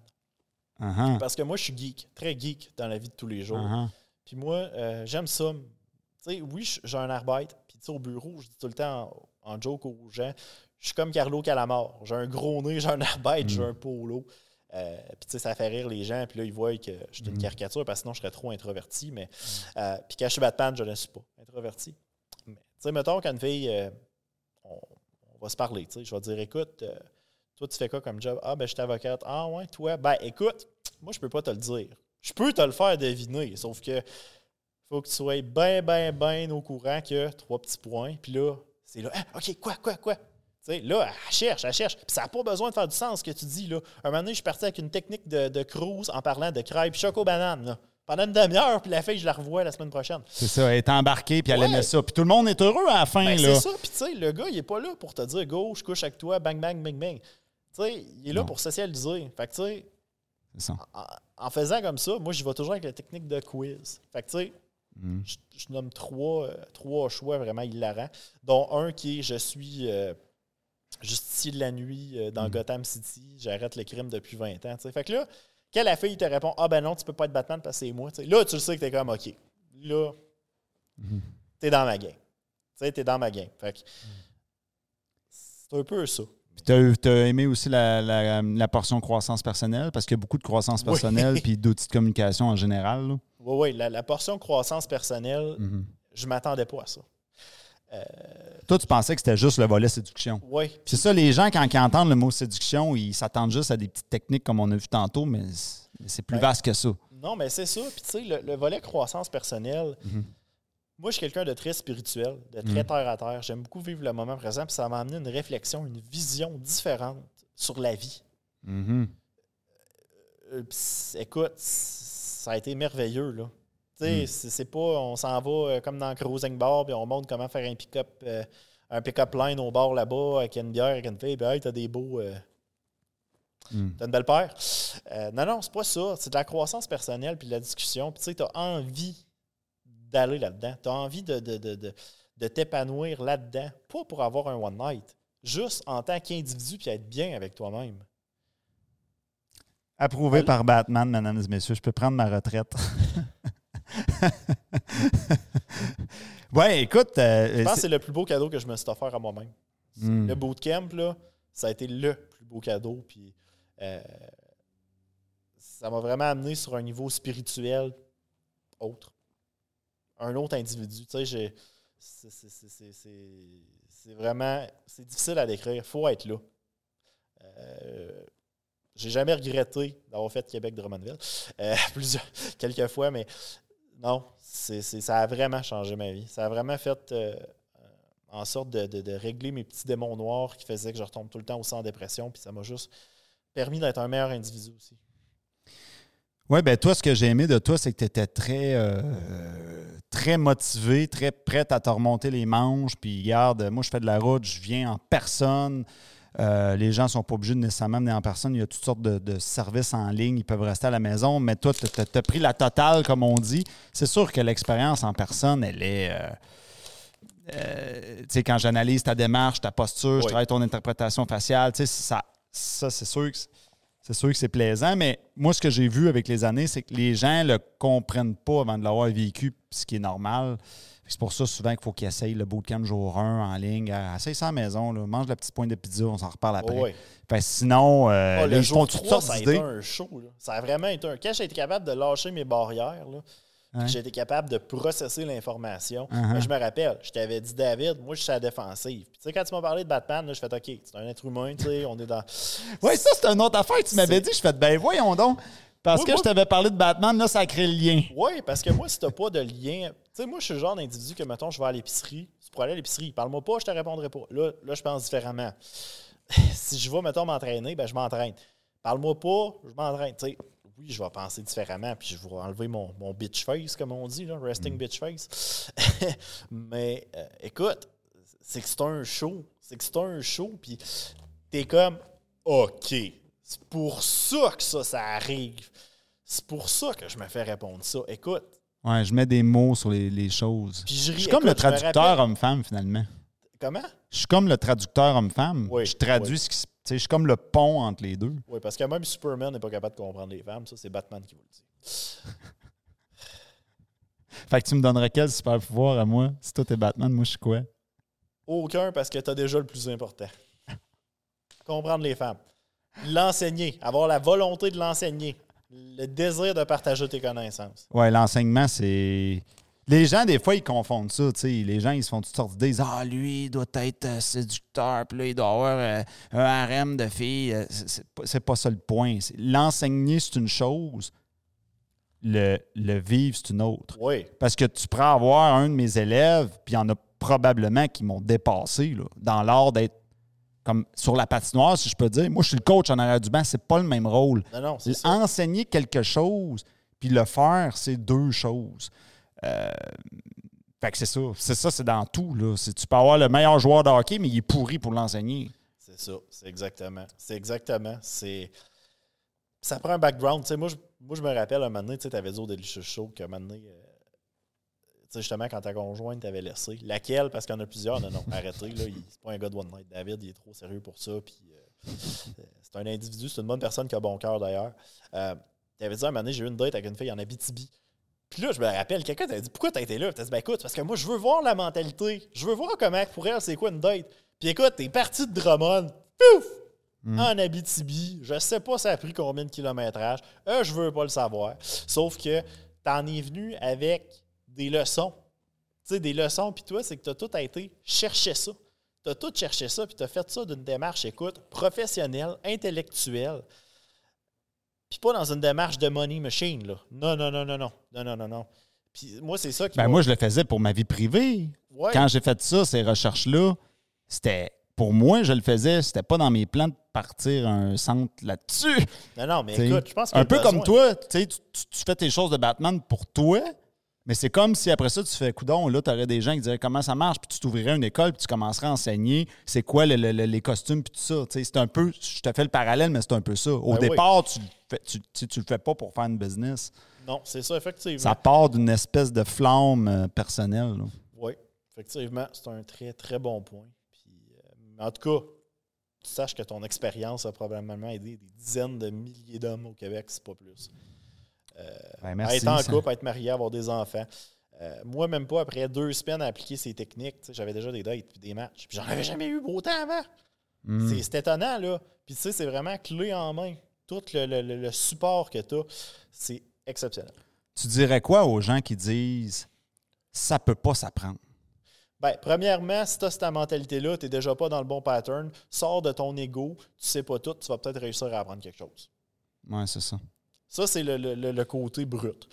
Uh-huh.
Parce que moi, je suis geek, très geek dans la vie de tous les jours.
Uh-huh.
Puis moi, euh, j'aime ça. Tu sais, oui, j'ai un arbitre. Puis tu sais, au bureau, je dis tout le temps en, en joke aux gens, je suis comme Carlo Calamar. J'ai un gros nez, j'ai un arbitre, j'ai un polo. Euh, puis tu sais, ça fait rire les gens. Puis là, ils voient que je suis une caricature parce que sinon, je serais trop introverti. Mais euh, puis quand je suis Batman, je ne suis pas introverti. Mais tu sais, mettons qu'une fille, on, on va se parler. Tu sais, je vais dire, écoute, toi, tu fais quoi comme job? Ah, ben, je suis avocate. Ah, ouais, toi? Ben, écoute, moi, je peux pas te le dire. Je peux te le faire deviner, sauf que faut que tu sois bien, bien, bien au courant que trois petits points. Puis là, c'est là, Ah, OK, quoi, quoi, quoi? Tu sais, là, elle cherche, elle cherche. Puis ça n'a pas besoin de faire du sens ce que tu dis. Là. Un moment donné, je suis parti avec une technique de, de cruise en parlant de crêpes choco-banane. là. Pendant une demi-heure, puis la fille, je la revois la semaine prochaine.
C'est ça, elle est embarquée, puis elle
Ouais.
aimait ça. Puis tout le monde est heureux à la fin,
Ben,
là.
c'est ça. Puis tu sais, le gars, il est pas là pour te dire go, je couche avec toi, bang, bang, bang, bang. Tu sais, il est là
Non.
pour socialiser. Fait que tu sais,
ça.
en, en faisant comme ça, moi, je vais toujours avec la technique de quiz. Fait que tu sais,
Mm.
je, je nomme trois, euh, trois choix vraiment hilarants, dont un qui est je suis euh, justicier de la nuit euh, dans Gotham City, j'arrête le crime depuis 20 ans. tu sais. Fait que là, quand la fille te répond Ah ben non, tu peux pas être Batman parce que c'est moi, tu sais, là, tu le sais que t'es comme OK. Là, t'es dans ma game. Tu sais, t'es dans ma game. Fait que c'est un peu ça.
T'as, t'as aimé aussi la, la- la portion croissance personnelle, parce qu'il y a beaucoup de croissance
Oui.
personnelle, puis d'outils de communication en général. là.
Oui, oui, la, la portion croissance personnelle,
Mhm.
je m'attendais pas à ça.
Toi, tu pensais que c'était juste le volet séduction.
Oui,
C'est ça, les gens, quand ils entendent le mot séduction, ils s'attendent juste à des petites techniques comme on a vu tantôt, mais c'est, plus
Ouais.
vaste que ça.
Non, mais c'est ça. Puis, tu sais, le, le volet croissance personnelle,
Mhm.
Moi, je suis quelqu'un de très spirituel, de très terre à terre. J'aime beaucoup vivre le moment présent. Puis, ça m'a amené une réflexion, une vision différente sur la vie.
Mhm.
Euh, c- écoute, ça a été merveilleux, là. Tu
Mm.
sais, c'est- pas, on s'en va euh, comme dans cruising bar, puis on montre comment faire un pick-up euh, un pick-up line au bar là-bas, avec une bière, avec une fille, puis hey, t'as des beaux. euh,
Mm.
T'as une belle paire. Euh, non, non, c'est pas ça. C'est de la croissance personnelle puis de la discussion. Puis tu sais, t'as envie d'aller là-dedans. T'as envie de, de, de, de, de t'épanouir là-dedans. Pas pour avoir un one night. Juste en tant qu'individu puis être bien avec toi-même.
Approuvé par Batman, mesdames et messieurs. Je peux prendre ma retraite. ouais, écoute. euh,
Je pense que
c'est-
c'est le plus beau cadeau que je me suis offert à moi-même.
Mm.
Le bootcamp, là, ça a été le plus beau cadeau. Puis euh, ça m'a vraiment amené sur un niveau spirituel autre. Un autre individu. Tu sais, c'est- vraiment. C'est difficile à décrire. faut être là. Euh, j'ai jamais regretté d'avoir fait Québec Drummondville. Euh, plusieurs, quelques fois, mais non, ça a vraiment changé ma vie. Ça a vraiment fait euh, en sorte de régler mes petits démons noirs qui faisaient que je retombe tout le temps aussi en dépression. Puis ça m'a juste permis d'être un meilleur individu aussi.
Oui, ben toi, ce que j'ai aimé de toi, c'est que tu étais très, euh, très motivé, très prête à te remonter les manches. Puis, regarde, moi, je fais de la route, je viens en personne. Euh, les gens ne sont pas obligés de nécessairement venir en personne. Il y a toutes sortes de, de services en ligne. Ils peuvent rester à la maison. Mais toi, tu as pris la totale, comme on dit. C'est sûr que l'expérience en personne, elle est. euh, euh, tu sais, quand j'analyse ta démarche, ta posture, je travaille ton interprétation faciale, tu sais, ça, ça c'est sûr que c'est- sûr que c'est plaisant, mais moi, ce que j'ai vu avec les années, c'est que les gens le comprennent pas avant de l'avoir vécu, ce qui est normal. C'est pour ça souvent qu'il faut qu'ils essayent le bootcamp jour 1 en ligne. Euh, Essaye ça à la maison, là. mange la petite pointe de pizza, on s'en reparle après.
Oh.
Fait sinon, euh, là,
le
ils
jour
font toutes
3,
sortes
ça a été un show. là. Ça a vraiment été un. Quand j'ai été capable de lâcher mes barrières, là,
Ouais.
été capable de processer l'information,
Uh-huh.
je me rappelle, je t'avais dit, David, moi, je suis à la défensive. Puis, tu sais, quand tu m'as parlé de Batman, là, je fais OK, c'est un être humain, tu sais, on est dans.
Oui, ça, c'est une autre affaire. Tu m'avais dit, je fais, ben voyons donc. Parce que
moi-
je t'avais parlé de Batman, là, ça crée le lien.
Oui, parce que moi, si t'as pas de lien. Tu sais, moi, je suis le genre d'individu que, mettons, je vais à l'épicerie. Tu pourrais aller à l'épicerie. Parle-moi pas, je te répondrai pas. Là, là je pense différemment. si je vais, mettons, m'entraîner, ben, je m'entraîne. Parle-moi pas, je m'entraîne. Tu sais, oui, je vais penser différemment, puis je vais enlever mon, mon bitch face, comme on dit, là, resting bitch face. Mais euh, écoute, c'est que c'est un show. C'est que c'est un show, puis t'es comme, OK, c'est pour ça que ça, ça arrive. C'est pour ça que je me fais répondre ça. Écoute,
Ouais, je mets des mots sur les, les choses.
Puis je ris.
suis comme le traducteur homme-femme, finalement.
comment?
Je suis comme le traducteur homme-femme.
Oui,
je traduis
oui.
ce qui se. Tu sais, Je suis comme le pont entre les deux.
Oui, parce que même Superman n'est pas capable de comprendre les femmes. Ça, c'est Batman qui vous le dit.
Fait que tu me donnerais quel super pouvoir à moi? Si toi t'es Batman, moi je suis quoi?
Aucun, parce que tu as déjà le plus important. comprendre les femmes. L'enseigner. Avoir la volonté de l'enseigner. Le désir de partager tes connaissances.
Ouais, l'enseignement, c'est. Les gens, des fois, ils confondent ça. Les gens, ils se font toutes sortes d'idées. Ah, lui, il doit être euh, séducteur, puis là, il doit avoir euh, un harem de filles. Euh, C'est pas, pas ça le point. L'enseigner, c'est une chose. Le, le vivre, c'est une autre.
Oui.
Parce que tu pourrais avoir un de mes élèves, puis il y en a probablement qui m'ont dépassé là, dans l'art d'être comme sur la patinoire, si je peux dire. Moi, je suis le coach en arrière du banc, c'est pas le même rôle.
Non, non, ça.
Enseigner quelque chose, puis le faire, c'est deux choses. Euh, fait que c'est ça. C'est ça, c'est dans tout. Là. Tu peux avoir le meilleur joueur de hockey, mais il est pourri pour l'enseigner.
C'est ça, c'est exactement. C'est exactement. C'est. Ça prend un background. Moi, je, moi, je me rappelle un moment donné, tu avais dit au Delicious Show qu'un moment donné, euh, justement, quand ta conjointe t'avait laissé. Laquelle? Parce qu'il y en a plusieurs. Non, non, arrêtez. Là, il- c'est pas un gars de One Night. David, il est trop sérieux pour ça. Puis, euh, c'est un individu, c'est une bonne personne qui a bon cœur d'ailleurs. Tu avais dit un moment donné, j'ai eu une date avec une fille en Abitibi. Puis là, je me rappelle, quelqu'un t'avait dit Pourquoi t'as été là? T'as dit Ben écoute, parce que moi, je veux voir la mentalité. Je veux voir comment, pour elle, c'est quoi une date. Puis écoute, t'es parti de Drummond. Pouf! En Abitibi. Je sais pas ça a pris combien de kilométrage. Euh, je veux pas le savoir. Sauf que t'en es venu avec des leçons. Tu sais, des leçons, puis toi, c'est que t'as tout été chercher ça. T'as tout cherché ça, puis t'as fait ça d'une démarche, écoute, professionnelle, intellectuelle. Puis pas dans une démarche de money machine, là. Non, non, non, non, non. Non, non, non, non. Puis moi, c'est ça qui
Ben moi, je le faisais pour ma vie privée.
Ouais.
Quand j'ai fait ça, ces recherches-là, c'était. Pour moi, je le faisais, c'était pas dans mes plans de partir un centre là-dessus.
Non, non, mais
T'sais,
écoute, je pense a
un peu
besoin.
comme toi, tu, sais, tu, tu- tu fais tes choses de Batman pour toi, mais c'est comme si après ça, tu fais coudon, là, tu aurais des gens qui diraient comment ça marche, puis tu t'ouvrirais une école, puis tu commencerais à enseigner c'est quoi le- le- le- les costumes, puis tout ça. C'est un peu, je te fais le parallèle, mais c'est un peu ça. Au
Ben oui.
départ, tu, le fais- tu, le fais pas pour faire une business.
Non, c'est ça, effectivement.
Ça part d'une espèce de flamme euh, personnelle. là.
Oui, effectivement, c'est un très, très bon point. Puis, euh, en tout cas, tu saches que ton expérience a probablement aidé des dizaines de milliers d'hommes au Québec, c'est pas plus.
Ben,
à être en
ça-
couple, à être marié, à avoir des enfants. Euh, moi, même pas après deux semaines à appliquer ces techniques, j'avais déjà des dates puis des matchs. Puis j'en avais jamais eu autant avant.
Mm.
C'est- étonnant, là. Puis tu sais, c'est vraiment clé en main. Tout le, le- le- le support que tu as, c'est exceptionnel.
Tu dirais quoi aux gens qui disent ça peut pas s'apprendre?
Ben, premièrement, si tu as cette mentalité-là, tu n'es déjà pas dans le bon pattern, sors de ton ego, tu sais pas tout, tu vas peut-être réussir à apprendre quelque chose.
Ouais, c'est ça.
Ça, c'est le, le- le- côté brut.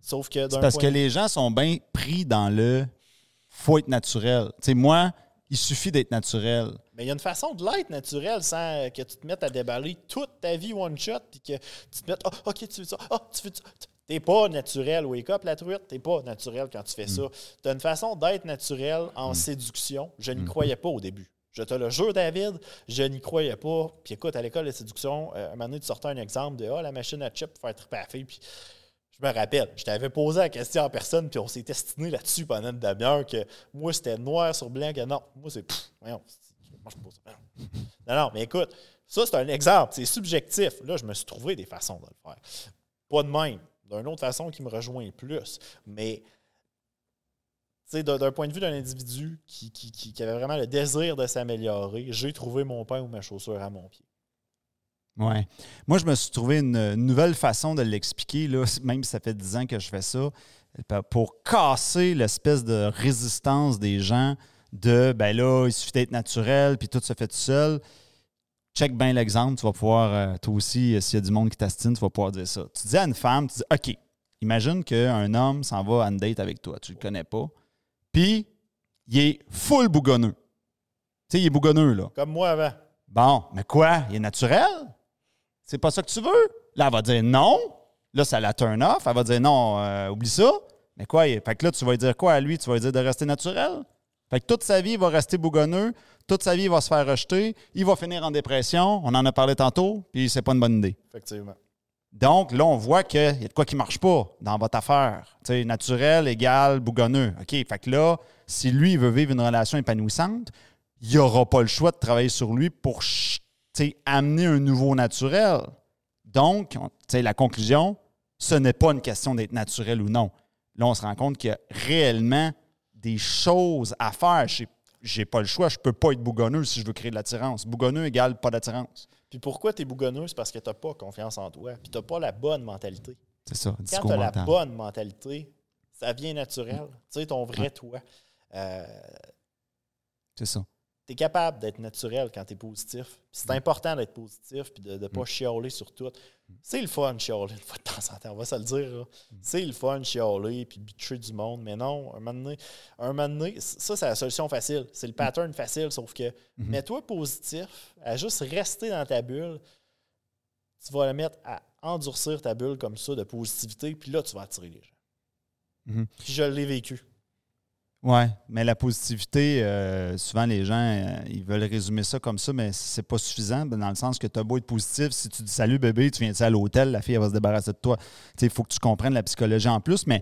Sauf que
C'est parce
point
que les gens sont bien pris dans le faut être naturel. Tu sais, moi, il suffit d'être naturel.
Mais il y a une façon de l'être naturel sans que tu te mettes à déballer toute ta vie one shot puis que tu te mettes Ah, OK, tu veux ça. Ah, tu veux ça. T'es pas naturel, wake up la truite, t'es pas naturel quand tu fais ça. Tu as une façon d'être naturel en séduction. Je n'y croyais pas au début. Je te le jure, David, je n'y croyais pas. Puis écoute, à l'école de séduction, euh, un moment donné, tu sortais un exemple de Ah, la machine à chip pour faire triper à. Puis je me rappelle, je t'avais posé la question en personne, puis on s'est destiné là-dessus pendant une demi-heure que moi, c'était noir sur blanc, que non, moi, c'est. Non. non, mais écoute, ça, c'est un exemple, c'est subjectif. Là, je me suis trouvé des façons de le faire. Pas de même, d'une autre façon qui me rejoint plus. Mais, d'un point de vue d'un individu qui, qui- qui- avait vraiment le désir de s'améliorer, j'ai trouvé mon pain ou ma chaussure à mon pied.
Ouais. Moi, je me suis trouvé une, nouvelle façon de l'expliquer, même si ça fait 10 ans que je fais ça, pour casser l'espèce de résistance des gens de ben là, il suffit d'être naturel, puis tout se fait tout seul. check bien l'exemple, tu vas pouvoir, euh, toi aussi, euh, s'il y a du monde qui t'astine, tu vas pouvoir dire ça. Tu dis à une femme, tu dis, OK, imagine qu'un homme s'en va une date avec toi, tu le connais pas, puis il est full bougonneux. Tu sais, il est bougonneux, là.
Comme moi avant.
Bon, mais quoi? Il est naturel? C'est pas ça que tu veux? Là, elle va dire non. Là, ça la turn off. Elle va dire non, euh, oublie ça. Mais quoi? il- Fait que là, tu vas lui dire quoi à lui? Tu vas lui dire de rester naturel? Fait que toute sa vie, il va rester bougonneux. Toute sa vie, il va se faire rejeter. Il va finir en dépression. On en a parlé tantôt, puis c'est pas une bonne idée.
Effectivement.
Donc, là, on voit qu'il y a de quoi qui marche pas dans votre affaire. Naturel égale bougonneux. OK, fait que là, si lui, veut vivre une relation épanouissante, il n'aura pas le choix de travailler sur lui pour amener un nouveau naturel. Donc, la conclusion, ce n'est pas une question d'être naturel ou non. Là, on se rend compte qu'il y a réellement des choses à faire. J'ai- J'ai pas le choix. Je peux pas être bougonneux si je veux créer de l'attirance. Bougonneux égale pas d'attirance.
Puis pourquoi tu es bougonneux? C'est parce que tu n'as pas confiance en toi. Puis tu n'as pas la bonne mentalité.
C'est ça,
Quand tu as la bonne mentalité, ça vient naturel. Tu sais, ton vrai toi. Euh,
C'est ça.
Tu es capable d'être naturel quand tu es positif. C'est important d'être positif puis de ne pas chialer sur tout. C'est le fun, chialer une fois de temps en temps, on va se le dire. C'est le fun, chialer puis bitcher du monde. Mais non, un moment donné, un moment donné, ça, c'est la solution facile. C'est le pattern facile, sauf que mets-toi positif, à juste rester dans ta bulle. Tu vas le mettre à endurcir ta bulle comme ça de positivité, puis là, tu vas attirer les gens.
Mhm.
Puis je l'ai vécu.
Ouais, mais la positivité, euh, souvent les gens, euh, ils veulent résumer ça comme ça, mais c'est pas suffisant, ben, dans le sens que tu as beau être positif, si tu dis salut bébé, tu viens à l'hôtel, la fille elle va se débarrasser de toi. Il faut que tu comprennes la psychologie en plus, mais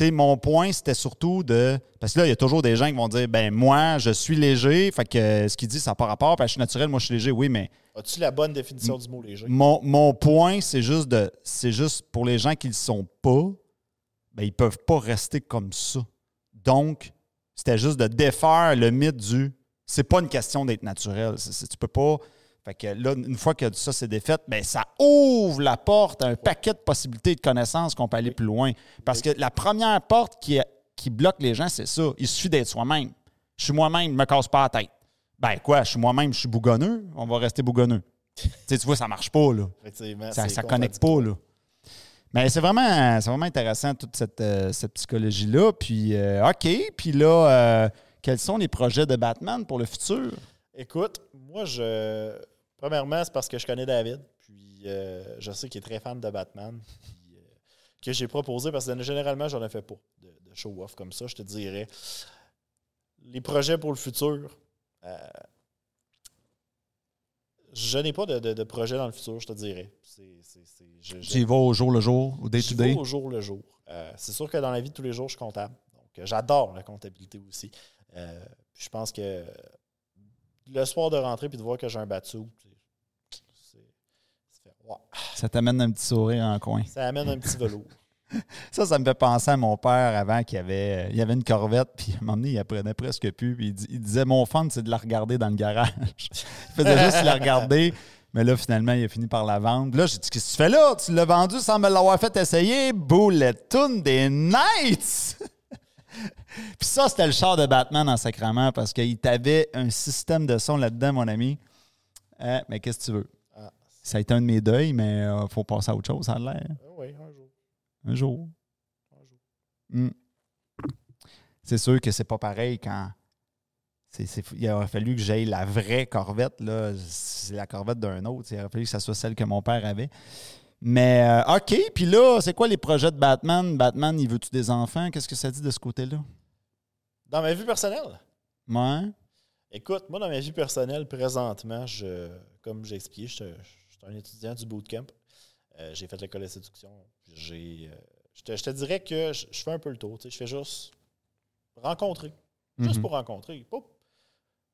Oui.
mon point, c'était surtout de. Parce que là, il y a toujours des gens qui vont dire ben moi, je suis léger, fait que euh, ce qu'il dit, ça n'a pas rapport, parce que je suis naturel, moi je suis léger, oui, mais
As-tu la bonne définition du mot léger?
mon, mon point, c'est juste de. C'est juste pour les gens qui ne le sont pas, ben, ils peuvent pas rester comme ça. Donc, c'était juste de défaire le mythe du c'est pas une question d'être naturel. Tu peux pas. Fait que là, une fois que ça c'est défait, ben ça ouvre la porte à un paquet de possibilités de connaissances qu'on peut aller plus loin. Parce que la première porte qui, qui bloque les gens, c'est ça. Il suffit d'être soi-même. Je suis moi-même, je me casse pas la tête. Ben quoi, je suis moi-même, je suis bougonneux, on va rester bougonneux. tu vois, ça marche pas, là. Ça, ça connecte pas, là. Mais c'est vraiment, vraiment intéressant, toute cette, euh, cette psychologie-là. Puis, euh, OK. Puis là, euh, quels sont les projets de Batman pour le futur?
Écoute, moi, je. Premièrement, c'est parce que je connais David. Puis je sais qu'il est très fan de Batman. Puis, que j'ai proposé, parce que généralement, j'en ai fait pas de show-off comme ça, je te dirais. Les projets pour le futur. Je n'ai pas de, de, de projet dans le futur, je te dirais.
Tu y vas au jour le jour, au
J'y
day-to-day?
vais au jour le jour. Euh, c'est sûr que dans la vie de tous les jours, je suis comptable. Donc, euh, j'adore la comptabilité aussi. Euh, puis je pense que le soir de rentrer puis de voir que j'ai un fait, wow.
Ça t'amène un petit sourire en coin.
Ça amène un petit velours.
Ça, ça me fait penser à mon père avant qu'il avait, il avait une corvette, puis à un moment donné, il apprenait presque plus. Puis il, di- il disait Mon fun, c'est de la regarder dans le garage. il faisait juste la regarder. Mais là, finalement, il a fini par la vendre. Là, j'ai dit Qu'est-ce que tu fais là? Tu l'as vendu sans me l'avoir fait essayer? Boulettoune des Knights Puis ça, c'était le char de Batman en sacrament parce qu'il t'avait un système de son là-dedans, mon ami. Hein, mais qu'est-ce que tu veux?
Ah,
Ça a été un de mes deuils, mais il faut passer à autre chose, ça a l'air.
ah oui, un jour.
Un jour.
Un jour.
Mm. C'est sûr que c'est pas pareil quand. il aurait fallu que j'aille la vraie corvette. Là. C'est la corvette d'un autre. Il aurait fallu que ça soit celle que mon père avait. Mais euh, OK, puis là, c'est quoi les projets de Batman? Batman, il veut-tu des enfants? Qu'est-ce que ça dit de ce côté-là?
Dans ma vie personnelle,
Moi?
écoute, moi, dans ma vie personnelle, présentement, je, comme j'ai expliqué, je suis je suis un étudiant du bootcamp. Euh, j'ai fait l'école de séduction. J'ai, euh, je, te, je te dirais que je, je fais un peu le tour. Je fais juste rencontrer. Juste
Mhm.
pour rencontrer. Pas-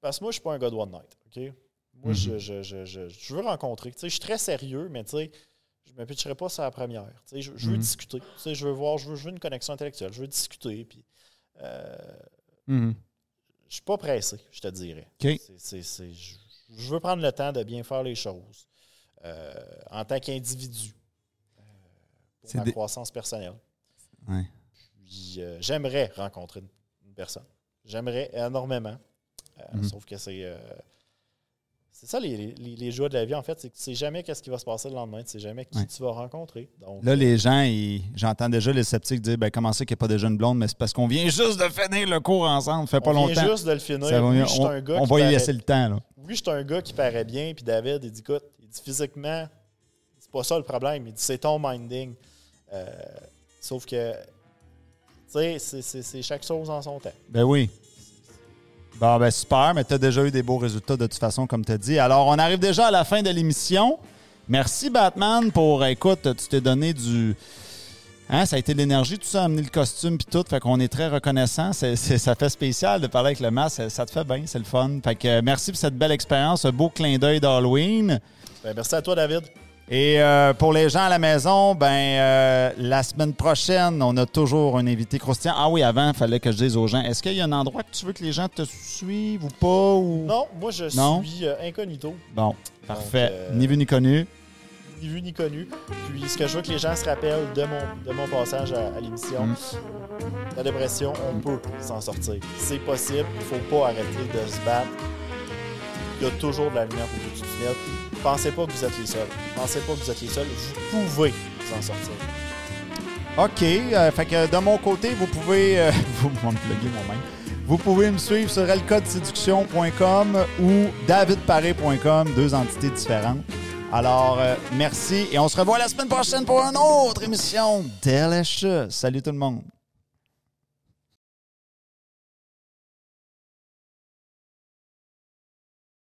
parce que moi, je suis pas un gars de one night. OK? Moi,
Mhm.
je, je, je, je, je veux rencontrer. Je suis très sérieux, mais tu sais, je me pitcherai pas sur la première. Tu sais, je, je veux
Mhm.
discuter. Tu sais, je veux voir, je veux, je veux une connexion intellectuelle. Je veux discuter. Puis, euh, je suis pas pressé, je te dirais. Je, je veux prendre le temps de bien faire les choses euh, en tant qu'individu pour
C'est
ma
des-
croissance personnelle.
Ouais.
Puis, euh, j'aimerais rencontrer une, une personne. J'aimerais énormément. Euh,
Mhm.
Sauf que c'est. euh, c'est ça les, les, les joies de la vie, en fait. C'est que tu sais jamais qu'est-ce qui va se passer le lendemain. Tu sais jamais qui
Ouais.
tu vas rencontrer. Donc,
Là, les gens, j'entends déjà les sceptiques dire ben, comment c'est qu'il n'y a pas de jeunes blondes, mais c'est parce qu'on vient juste de finir le cours ensemble, fait pas
on
longtemps.
vient juste de le finir.
Ça
Oui,
on
un gars
on va y
paraît-
laisser le temps. Là.
Oui, je suis un gars qui paraît bien, puis David, il dit écoute, il dit physiquement, c'est pas ça le problème. Il dit c'est ton minding. Euh, sauf que, tu sais, c'est- chaque chose en son temps.
Ben oui. Bon, ben super, mais tu as déjà eu des beaux résultats de toute façon, comme tu as dit. Alors, on arrive déjà à la fin de l'émission. Merci, Batman, pour. Écoute, tu t'es donné du. Hein, ça a été de l'énergie, tout ça, amener le costume puis tout. Fait qu'on est très reconnaissant. Ça fait spécial de parler avec le masque. Ça, ça te fait bien, c'est le fun. Fait que euh, merci pour cette belle expérience, ce beau clin d'œil d'Halloween.
Ben, merci à toi, David.
Et euh, pour les gens à la maison, ben euh, la semaine prochaine, on a toujours un invité croustillant. Ah oui, avant, il fallait que je dise aux gens, est-ce qu'il y a un endroit que tu veux que les gens te suivent ou pas? Ou...
Non, moi, je
Non?
suis euh, incognito,
Bon, parfait.
euh,
Ni vu ni connu.
ni vu ni connu. Puis, ce que je veux que les gens se rappellent de mon, de mon passage à, à l'émission,
Mm.
la dépression, on peut s'en sortir. C'est possible. Il faut pas arrêter de se battre. Il y a toujours de la lumière au bout du tunnel. Pensez pas que vous êtes les seuls. Pensez pas que vous êtes les seuls. Vous pouvez vous en sortir.
OK. euh, fait que de mon côté, vous pouvez. euh, vous plugger moi-même. Vous pouvez me suivre sur elcodeséduction.com ou davidparé.com, deux entités différentes. Alors, euh, merci et on se revoit la semaine prochaine pour une autre émission Delicious. Salut tout le monde.